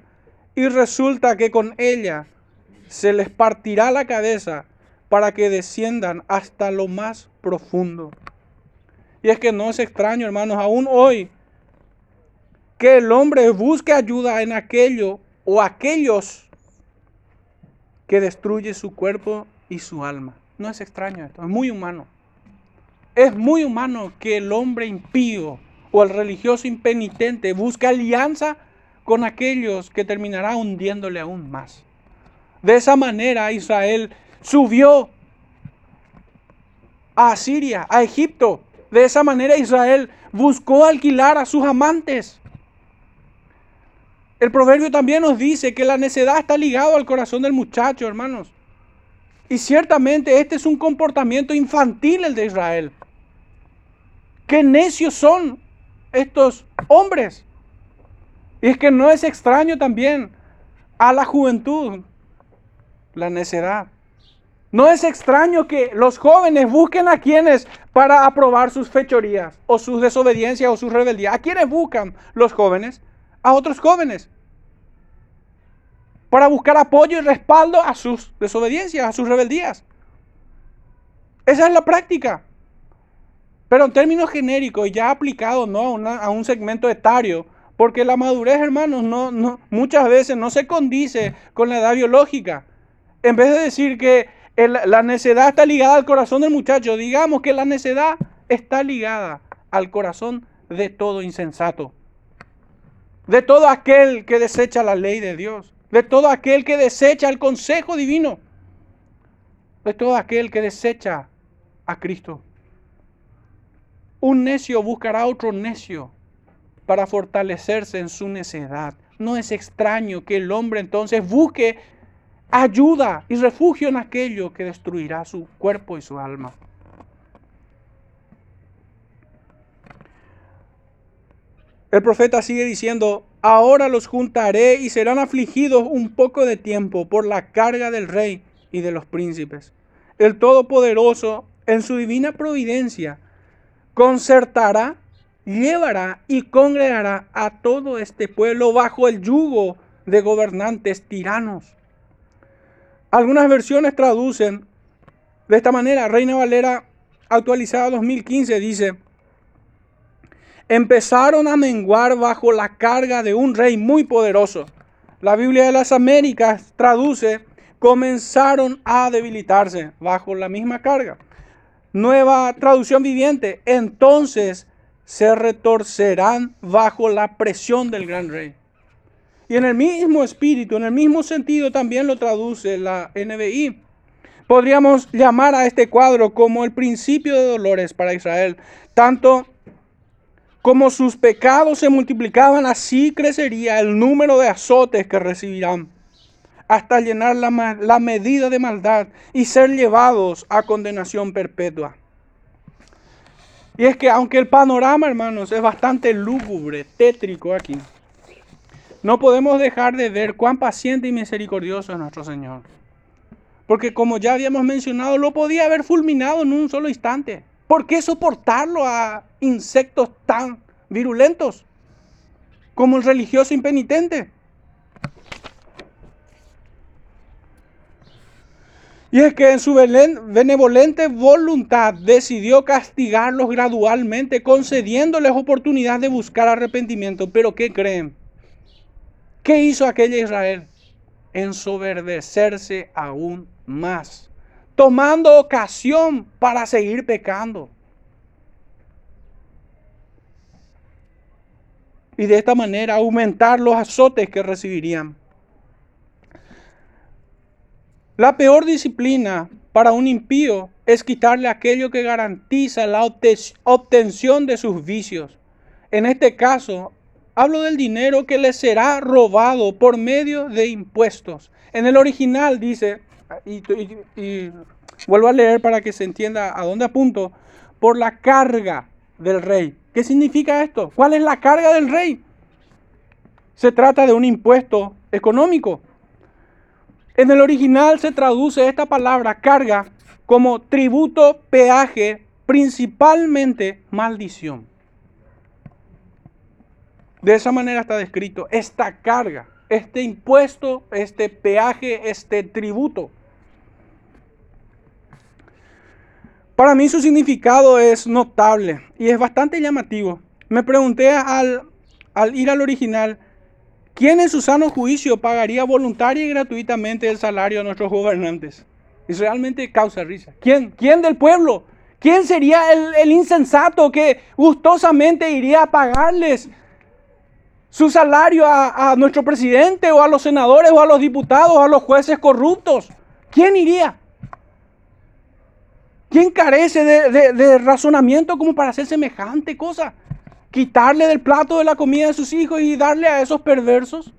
y resulta que con ella se les partirá la cabeza para que desciendan hasta lo más profundo. Y es que no es extraño, hermanos, aún hoy, que el hombre busque ayuda en aquello o aquellos que destruye su cuerpo y su alma. No es extraño esto, es muy humano. Es muy humano que el hombre impío o el religioso impenitente busque alianza con aquellos que terminará hundiéndole aún más. De esa manera Israel subió a Siria, a Egipto. De esa manera Israel buscó alquilar a sus amantes. El proverbio también nos dice que la necedad está ligado al corazón del muchacho, hermanos. Y ciertamente este es un comportamiento infantil el de Israel. Qué necios son estos hombres. Y es que no es extraño también a la juventud la necedad. No es extraño que los jóvenes busquen a quienes para aprobar sus fechorías o sus desobediencias o sus rebeldías. ¿A quiénes buscan los jóvenes? a otros jóvenes para buscar apoyo y respaldo a sus desobediencias, a sus rebeldías. Esa es la práctica. Pero en términos genéricos, ya aplicado ¿no? a, un segmento etario, porque la madurez, hermanos, no, no, muchas veces no se condice con la edad biológica. En vez de decir que la necedad está ligada al corazón del muchacho, digamos que la necedad está ligada al corazón de todo insensato de todo aquel que desecha la ley de Dios, de todo aquel que desecha el consejo divino, de todo aquel que desecha a Cristo. Un necio buscará otro necio para fortalecerse en su necedad. No es extraño que el hombre entonces busque ayuda y refugio en aquello que destruirá su cuerpo y su alma. El profeta sigue diciendo, ahora los juntaré y serán afligidos un poco de tiempo por la carga del rey y de los príncipes. El Todopoderoso, en su divina providencia, concertará, llevará y congregará a todo este pueblo bajo el yugo de gobernantes tiranos. Algunas versiones traducen de esta manera, Reina Valera actualizada 2015 dice, empezaron a menguar bajo la carga de un rey muy poderoso. La Biblia de las Américas traduce, comenzaron a debilitarse bajo la misma carga. Nueva traducción viviente, entonces se retorcerán bajo la presión del gran rey. Y en el mismo espíritu, en el mismo sentido también lo traduce la NBI. Podríamos llamar a este cuadro como el principio de dolores para Israel, tanto como sus pecados se multiplicaban, así crecería el número de azotes que recibirán, hasta llenar la, medida de maldad y ser llevados a condenación perpetua. Y es que aunque el panorama, hermanos, es bastante lúgubre, tétrico aquí, no podemos dejar de ver cuán paciente y misericordioso es nuestro Señor. Porque como ya habíamos mencionado, lo podía haber fulminado en un solo instante. ¿Por qué soportarlo a insectos tan virulentos como el religioso impenitente? Y es que en su benevolente voluntad decidió castigarlos gradualmente, concediéndoles oportunidad de buscar arrepentimiento. Pero ¿qué creen? ¿Qué hizo aquella Israel? Ensoberdecerse aún más tomando ocasión para seguir pecando. Y de esta manera aumentar los azotes que recibirían. La peor disciplina para un impío es quitarle aquello que garantiza la obtención de sus vicios. En este caso, hablo del dinero que le será robado por medio de impuestos. En el original dice, y, vuelvo a leer para que se entienda a dónde apunto, por la carga del rey. ¿Qué significa esto? ¿Cuál es la carga del rey? Se trata de un impuesto económico. En el original se traduce esta palabra carga como tributo, peaje, principalmente maldición. De esa manera está descrito esta carga, este impuesto, este peaje, este tributo. Para mí su significado es notable y es bastante llamativo. Me pregunté al, ir al original, ¿Quién en su sano juicio pagaría voluntaria y gratuitamente el salario a nuestros gobernantes? Y realmente causa risa. ¿Quién? ¿Quién del pueblo? ¿Quién sería el, insensato que gustosamente iría a pagarles su salario a, nuestro presidente o a los senadores o a los diputados o a los jueces corruptos? ¿Quién iría? ¿Quién carece de, de razonamiento como para hacer semejante cosa? Quitarle del plato de la comida de sus hijos y darle a esos perversos.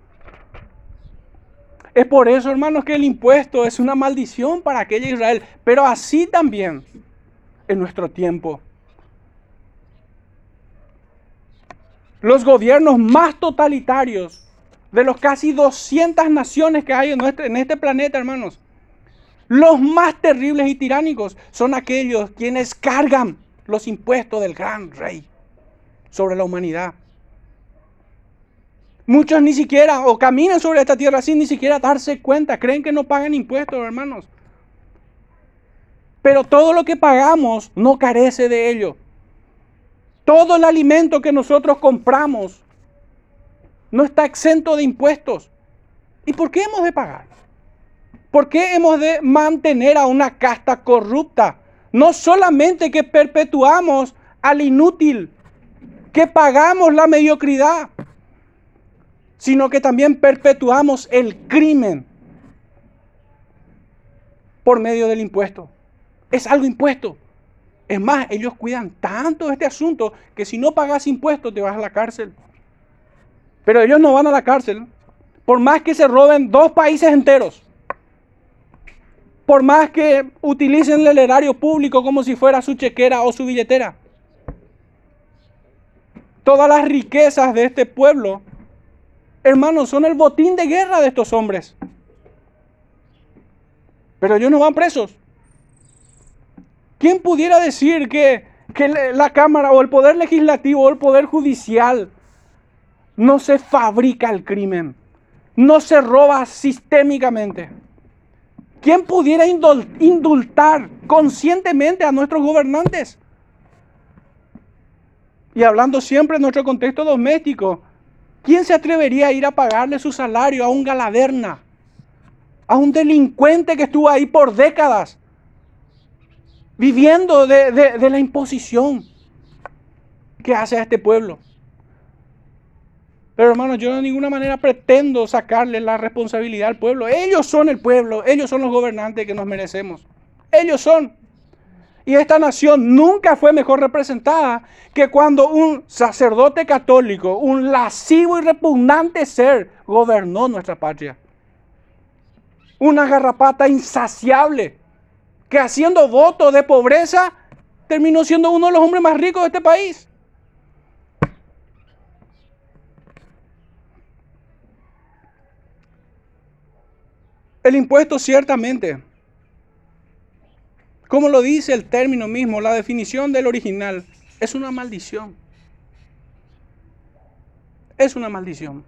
Es por eso, hermanos, que el impuesto es una maldición para aquella Israel, pero así también en nuestro tiempo. Los gobiernos más totalitarios de los casi 200 naciones que hay en, en este planeta, hermanos, los más terribles y tiránicos son aquellos quienes cargan los impuestos del gran rey sobre la humanidad. Muchos ni siquiera, o caminan sobre esta tierra sin ni siquiera darse cuenta, creen que no pagan impuestos, hermanos. Pero todo lo que pagamos no carece de ello. Todo el alimento que nosotros compramos no está exento de impuestos. ¿Y por qué hemos de pagar? ¿Por qué hemos de mantener a una casta corrupta? No solamente que perpetuamos al inútil, que pagamos la mediocridad, sino que también perpetuamos el crimen por medio del impuesto. Es algo impuesto. Es más, ellos cuidan tanto de este asunto que si no pagas impuestos te vas a la cárcel. Pero ellos no van a la cárcel por más que se roben dos países enteros. Por más que utilicen el erario público como si fuera su chequera o su billetera todas las riquezas de este pueblo, hermanos, son el botín de guerra de estos hombres. Pero ellos no van presos. ¿Quién pudiera decir que, que la Cámara o el Poder Legislativo o el Poder Judicial no se fabrica el crimen? No se roba sistémicamente. ¿Quién pudiera indultar conscientemente a nuestros gobernantes? Y hablando siempre en nuestro contexto doméstico, ¿quién se atrevería a ir a pagarle su salario a un galaverna? A un delincuente que estuvo ahí por décadas, viviendo de, la imposición que hace a este pueblo. Pero hermanos, yo de ninguna manera pretendo sacarle la responsabilidad al pueblo. Ellos son el pueblo, ellos son los gobernantes que nos merecemos. Ellos son. Y esta nación nunca fue mejor representada que cuando un sacerdote católico, un lascivo y repugnante ser, gobernó nuestra patria. Una garrapata insaciable que haciendo voto de pobreza terminó siendo uno de los hombres más ricos de este país. El impuesto ciertamente como lo dice el término mismo, la definición del original, es una maldición. Es una maldición.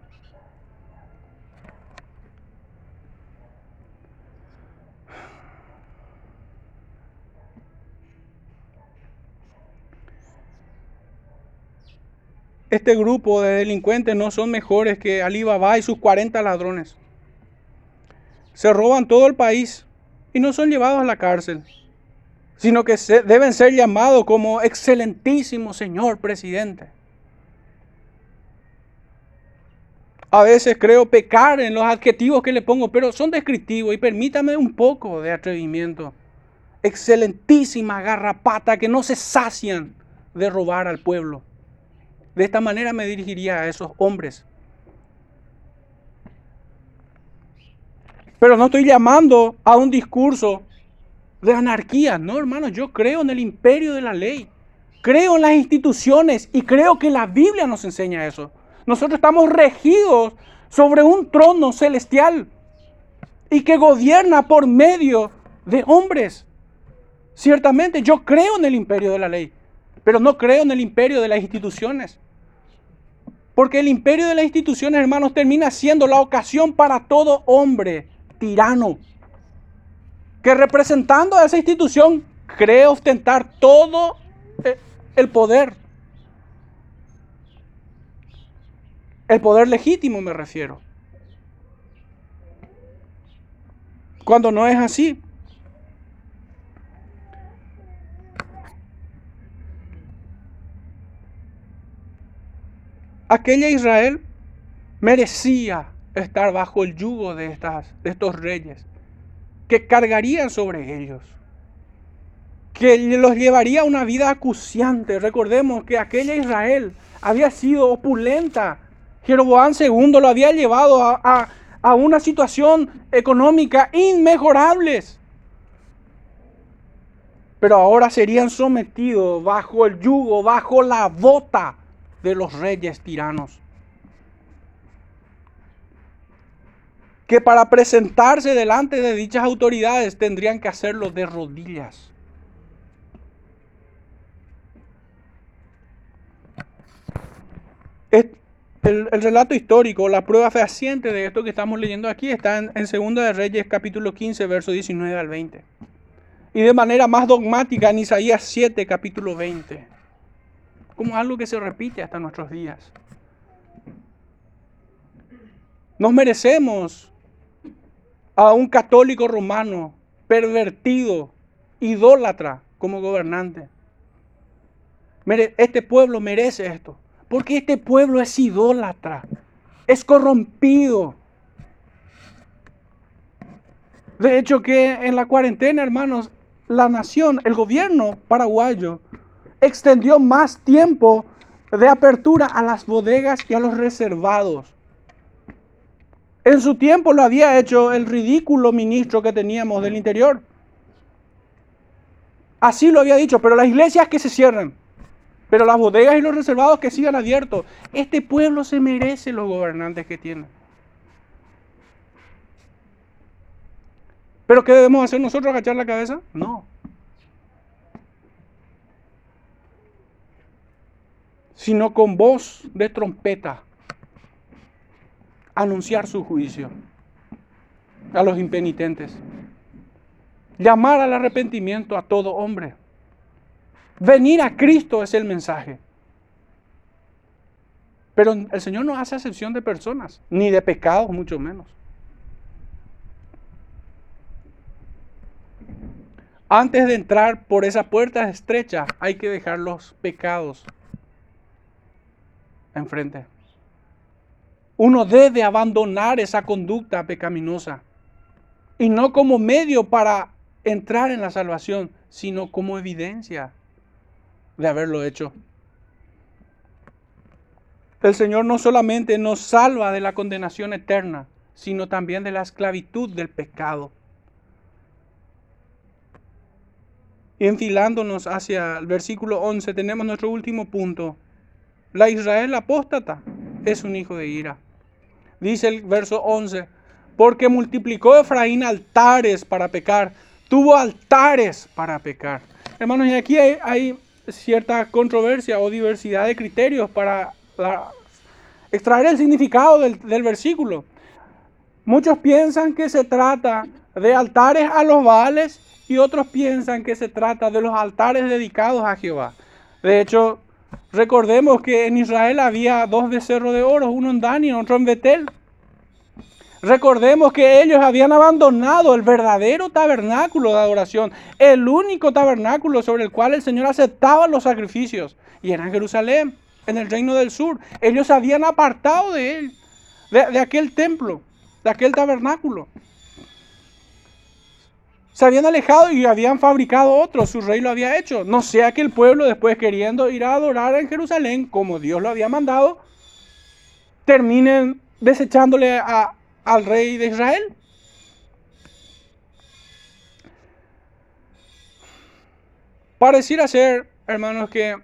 Este grupo de delincuentes no son mejores que Ali Baba y sus 40 ladrones. Se roban todo el país y no son llevados a la cárcel, sino que deben ser llamados como excelentísimo señor presidente. A veces creo pecar en los adjetivos que le pongo, pero son descriptivos y permítame un poco de atrevimiento. Excelentísima garrapata que no se sacian de robar al pueblo. De esta manera me dirigiría a esos hombres. Pero no estoy llamando a un discurso de anarquía. No, hermanos, yo creo en el imperio de la ley. Creo en las instituciones y creo que la Biblia nos enseña eso. Nosotros estamos regidos sobre un trono celestial y que gobierna por medio de hombres. Ciertamente yo creo en el imperio de la ley, pero no creo en el imperio de las instituciones. Porque el imperio de las instituciones, hermanos, termina siendo la ocasión para todo hombre tirano que representando a esa institución cree ostentar todo eh, el poder. El poder legítimo me refiero. Cuando no es así. Aquella Israel merecía estar bajo el yugo de, estas, de estos reyes que cargarían sobre ellos, que los llevaría a una vida acuciante. Recordemos que aquella Israel había sido opulenta. Jeroboam II lo había llevado a, a una situación económica inmejorable. Pero ahora serían sometidos bajo el yugo, bajo la bota de los reyes tiranos. Que para presentarse delante de dichas autoridades tendrían que hacerlo de rodillas. El, relato histórico, la prueba fehaciente de esto que estamos leyendo aquí está en, en 2 de Reyes capítulo 15, verso 19 al 20. Y de manera más dogmática en Isaías 7, capítulo 20. Como algo que se repite hasta nuestros días. Nos merecemos a un católico romano pervertido, idólatra como gobernante. Este pueblo merece esto, porque este pueblo es idólatra, es corrompido. De hecho que en la cuarentena, hermanos, la nación, el gobierno paraguayo, extendió más tiempo de apertura a las bodegas y a los reservados. En su tiempo lo había hecho el ridículo ministro que teníamos del interior. Así lo había dicho, pero las iglesias que se cierran, pero las bodegas y los reservados que sigan abiertos. Este pueblo se merece los gobernantes que tiene. ¿Pero qué debemos hacer nosotros? ¿Agachar la cabeza? No. Sino con voz de trompeta anunciar su juicio a los impenitentes. Llamar al arrepentimiento a todo hombre. Venir a Cristo es el mensaje. Pero el Señor no hace excepción de personas, ni de pecados, mucho menos. Antes de entrar por esa puerta estrecha, hay que dejar los pecados enfrente. Uno debe abandonar esa conducta pecaminosa. Y no como medio para entrar en la salvación, sino como evidencia de haberlo hecho. El Señor no solamente nos salva de la condenación eterna, sino también de la esclavitud del pecado. Y enfilándonos hacia el versículo 11, tenemos nuestro último punto. La Israel apóstata es un hijo de ira. Dice el verso 11, porque multiplicó Efraín altares para pecar, tuvo altares para pecar. Hermanos, y aquí hay, cierta controversia o diversidad de criterios para extraer el significado del, del versículo. Muchos piensan que se trata de altares a los Baales y otros piensan que se trata de los altares dedicados a Jehová. De hecho, Recordemos que en Israel había dos becerros de oro, uno en Dan y otro en Betel. Recordemos que ellos habían abandonado el verdadero tabernáculo de adoración, el único tabernáculo sobre el cual el Señor aceptaba los sacrificios, y era en Jerusalén, en el reino del sur. Ellos habían apartado de él, de aquel templo, de aquel tabernáculo. Se habían alejado y habían fabricado otro, su rey lo había hecho. No sea que el pueblo después queriendo ir a adorar en Jerusalén como Dios lo había mandado, terminen desechándole a, al rey de Israel. Pareciera ser, hermanos, que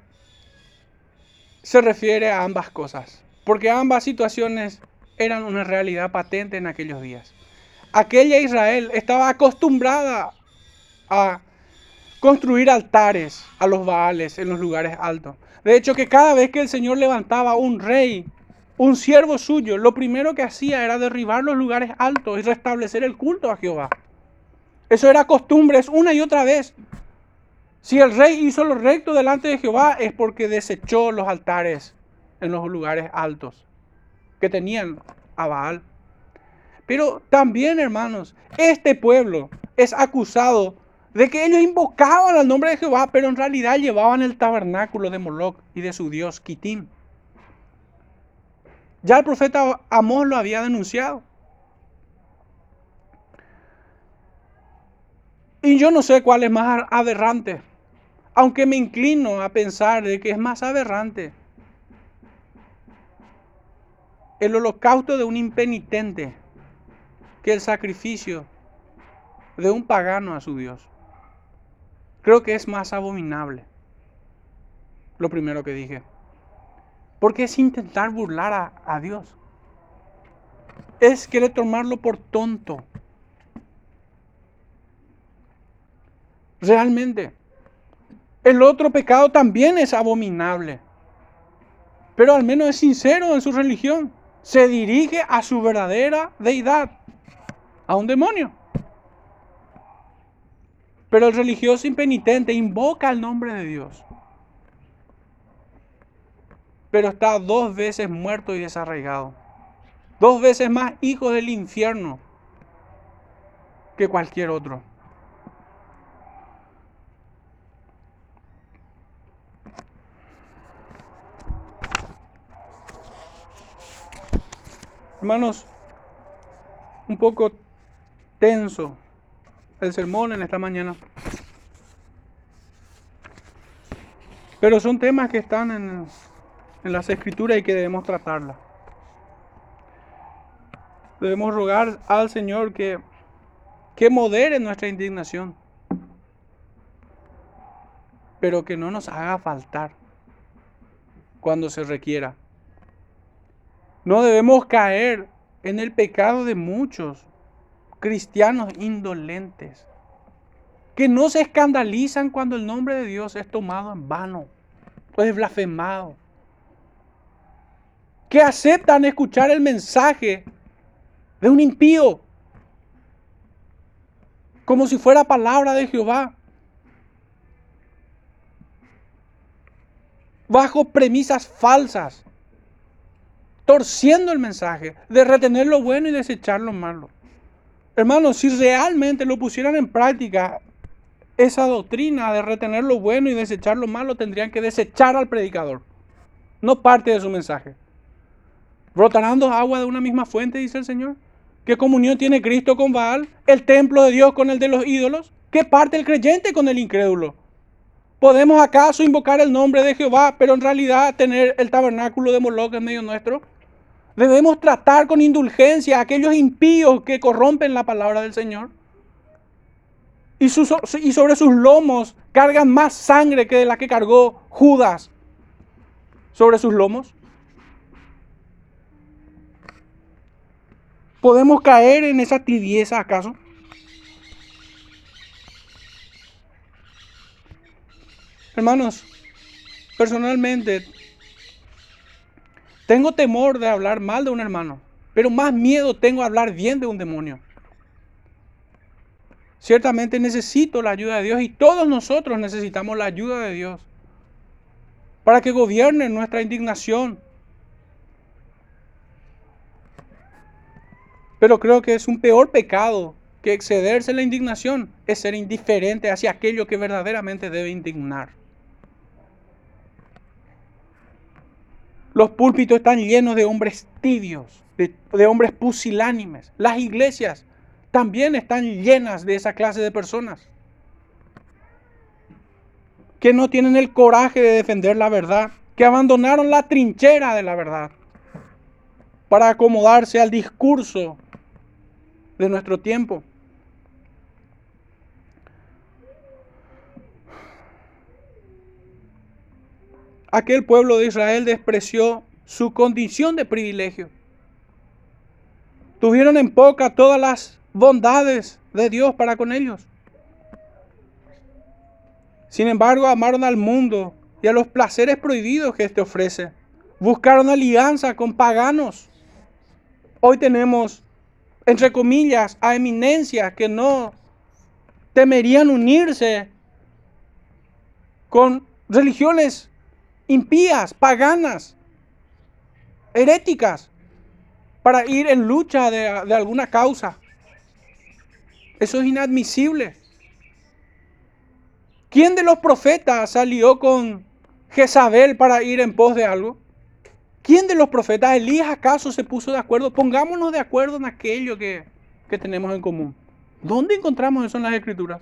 se refiere a ambas cosas, porque ambas situaciones eran una realidad patente en aquellos días. Aquella Israel estaba acostumbrada a construir altares a los Baales en los lugares altos. De hecho, que cada vez que el Señor levantaba un rey un siervo suyo, lo primero que hacía era derribar los lugares altos y restablecer el culto a Jehová. Eso era costumbre, es una y otra vez. Si el rey hizo lo recto delante de Jehová es porque desechó los altares en los lugares altos que tenían a Baal. Pero también, hermanos, este pueblo es acusado de que ellos invocaban al nombre de Jehová, pero en realidad llevaban el tabernáculo de Moloch y de su dios Kitim. Ya el profeta Amós lo había denunciado. Y yo no sé cuál es más aberrante, aunque me inclino a pensar de que es más aberrante el holocausto de un impenitente que el sacrificio de un pagano a su Dios. Creo que es más abominable. Lo primero que dije. Porque es intentar burlar a, Dios. Es querer tomarlo por tonto. Realmente. El otro pecado también es abominable. Pero al menos es sincero en su religión. Se dirige a su verdadera deidad. A un demonio. Pero el religioso impenitente invoca el nombre de Dios pero está dos veces muerto y desarraigado. Dos veces más hijo del infierno que cualquier otro. Hermanos, un poco tenso el sermón en esta mañana. Pero son temas que están en, las escrituras y que debemos tratarla. Debemos rogar al Señor que, que modere nuestra indignación, pero que no nos haga faltar cuando se requiera. No debemos caer en el pecado de muchos cristianos indolentes, que no se escandalizan cuando el nombre de Dios es tomado en vano o es blasfemado que aceptan escuchar el mensaje de un impío como si fuera palabra de Jehová. Bajo premisas falsas, torciendo el mensaje de retener lo bueno y desechar lo malo. Hermanos, si realmente lo pusieran en práctica, esa doctrina de retener lo bueno y desechar lo malo, tendrían que desechar al predicador, no parte de su mensaje. ¿Brotarán dos aguas de una misma fuente, dice el Señor? ¿Qué comunión tiene Cristo con Baal? ¿El templo de Dios con el de los ídolos? ¿Qué parte el creyente con el incrédulo? ¿Podemos acaso invocar el nombre de Jehová, pero en realidad tener el tabernáculo de Moloch en medio nuestro? Debemos tratar con indulgencia a aquellos impíos que corrompen la palabra del Señor. Y, sobre sus lomos cargan más sangre que la que cargó Judas sobre sus lomos. ¿Podemos caer en esa tibieza acaso? Hermanos, personalmente tengo temor de hablar mal de un hermano, pero más miedo tengo a hablar bien de un demonio. Ciertamente necesito la ayuda de Dios y todos nosotros necesitamos la ayuda de Dios para que gobierne nuestra indignación, Pero creo que es un peor pecado que excederse en la indignación, es ser indiferente hacia aquello que verdaderamente debe indignar. Los púlpitos están llenos de hombres tibios, de, de, hombres pusilánimes. Las iglesias también están llenas de esa clase de personas que no tienen el coraje de defender la verdad, que abandonaron la trinchera de la verdad para acomodarse al discurso de nuestro tiempo. Aquel pueblo de Israel despreció su condición de privilegio. Tuvieron en poca todas las bondades de Dios para con ellos. Sin embargo, amaron al mundo y a los placeres prohibidos que éste ofrece. Buscaron alianza con paganos. Hoy tenemos, entre comillas, a eminencias que no temerían unirse con religiones impías, paganas, heréticas, para ir en lucha de, de alguna causa. Eso es inadmisible. ¿Quién de los profetas salió con Jezabel para ir en pos de algo? ¿Quién de los profetas, Elías acaso se puso de acuerdo? Pongámonos de acuerdo en aquello que, que tenemos en común. ¿Dónde encontramos eso en las escrituras?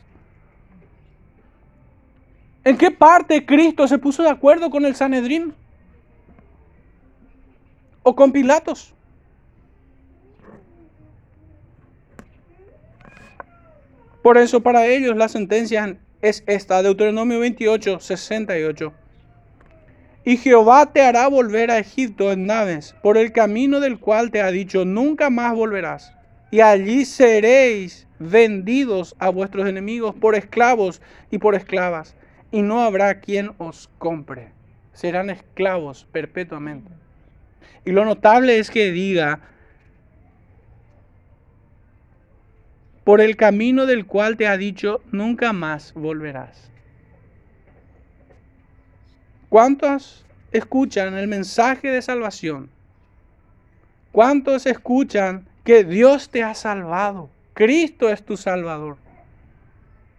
¿En qué parte Cristo se puso de acuerdo con el Sanedrín? ¿O con Pilatos? Por eso para ellos la sentencia es esta, Deuteronomio 28, 68. Y Jehová te hará volver a Egipto en naves, por el camino del cual te ha dicho, nunca más volverás. Y allí seréis vendidos a vuestros enemigos por esclavos y por esclavas, y no habrá quien os compre. Serán esclavos perpetuamente. Y lo notable es que diga, por el camino del cual te ha dicho, nunca más volverás. ¿Cuántos escuchan el mensaje de salvación? ¿Cuántos escuchan que Dios te ha salvado? Cristo es tu Salvador.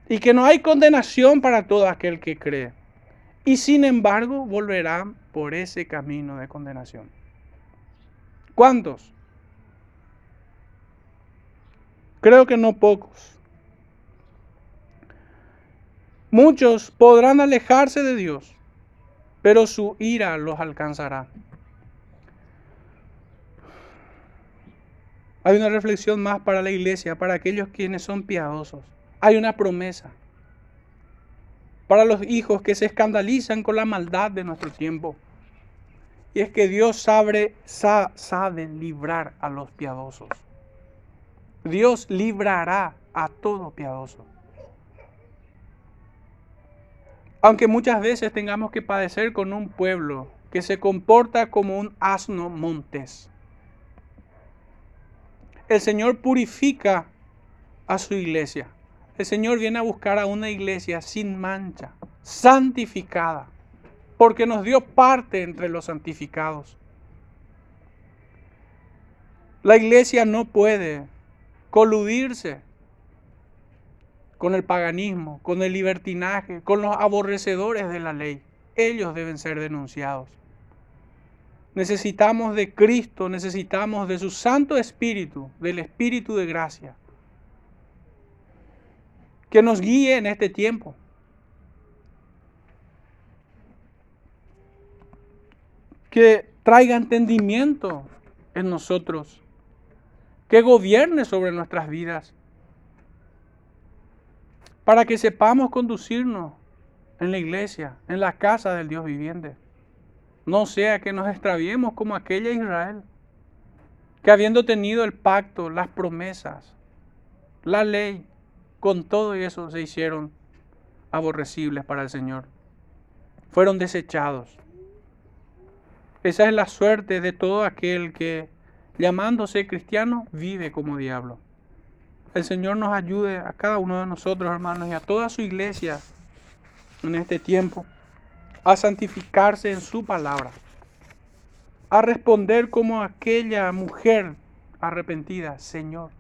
Y que no hay condenación para todo aquel que cree. Y sin embargo volverán por ese camino de condenación. ¿Cuántos? Creo que no pocos. Muchos podrán alejarse de Dios, pero su ira los alcanzará. Hay una reflexión más para la iglesia, para aquellos quienes son piadosos. Hay una promesa para los hijos que se escandalizan con la maldad de nuestro tiempo. Y es que Dios sabe, sabe librar a los piadosos. Dios librará a todo piadoso. Aunque muchas veces tengamos que padecer con un pueblo que se comporta como un asno montés. El Señor purifica a su iglesia. El Señor viene a buscar a una iglesia sin mancha, santificada, porque nos dio parte entre los santificados. La iglesia no puede coludirse con el paganismo, con el libertinaje, con los aborrecedores de la ley. Ellos deben ser denunciados. Necesitamos de Cristo, necesitamos de su Santo Espíritu, del Espíritu de gracia, que nos guíe en este tiempo. Que traiga entendimiento en nosotros que gobierne sobre nuestras vidas, para que sepamos conducirnos en la iglesia, en la casa del Dios viviente. No sea que nos extraviemos como aquella Israel, que habiendo tenido el pacto, las promesas, la ley, con todo eso se hicieron aborrecibles para el Señor. Fueron desechados. Esa es la suerte de todo aquel que llamándose cristiano, vive como diablo. El Señor nos ayude a cada uno de nosotros, hermanos, y a toda su iglesia en este tiempo a santificarse en su palabra, a responder como aquella mujer arrepentidas, Señor.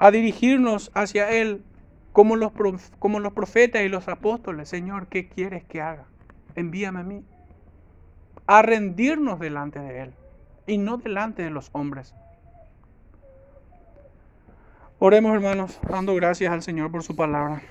A dirigirnos hacia Él como los, como los profetas y los apóstoles. Señor, ¿qué quieres que haga? Envíame a mí. A rendirnos delante de Él y no delante de los hombres. Oremos hermanos, dando gracias al Señor por su palabra.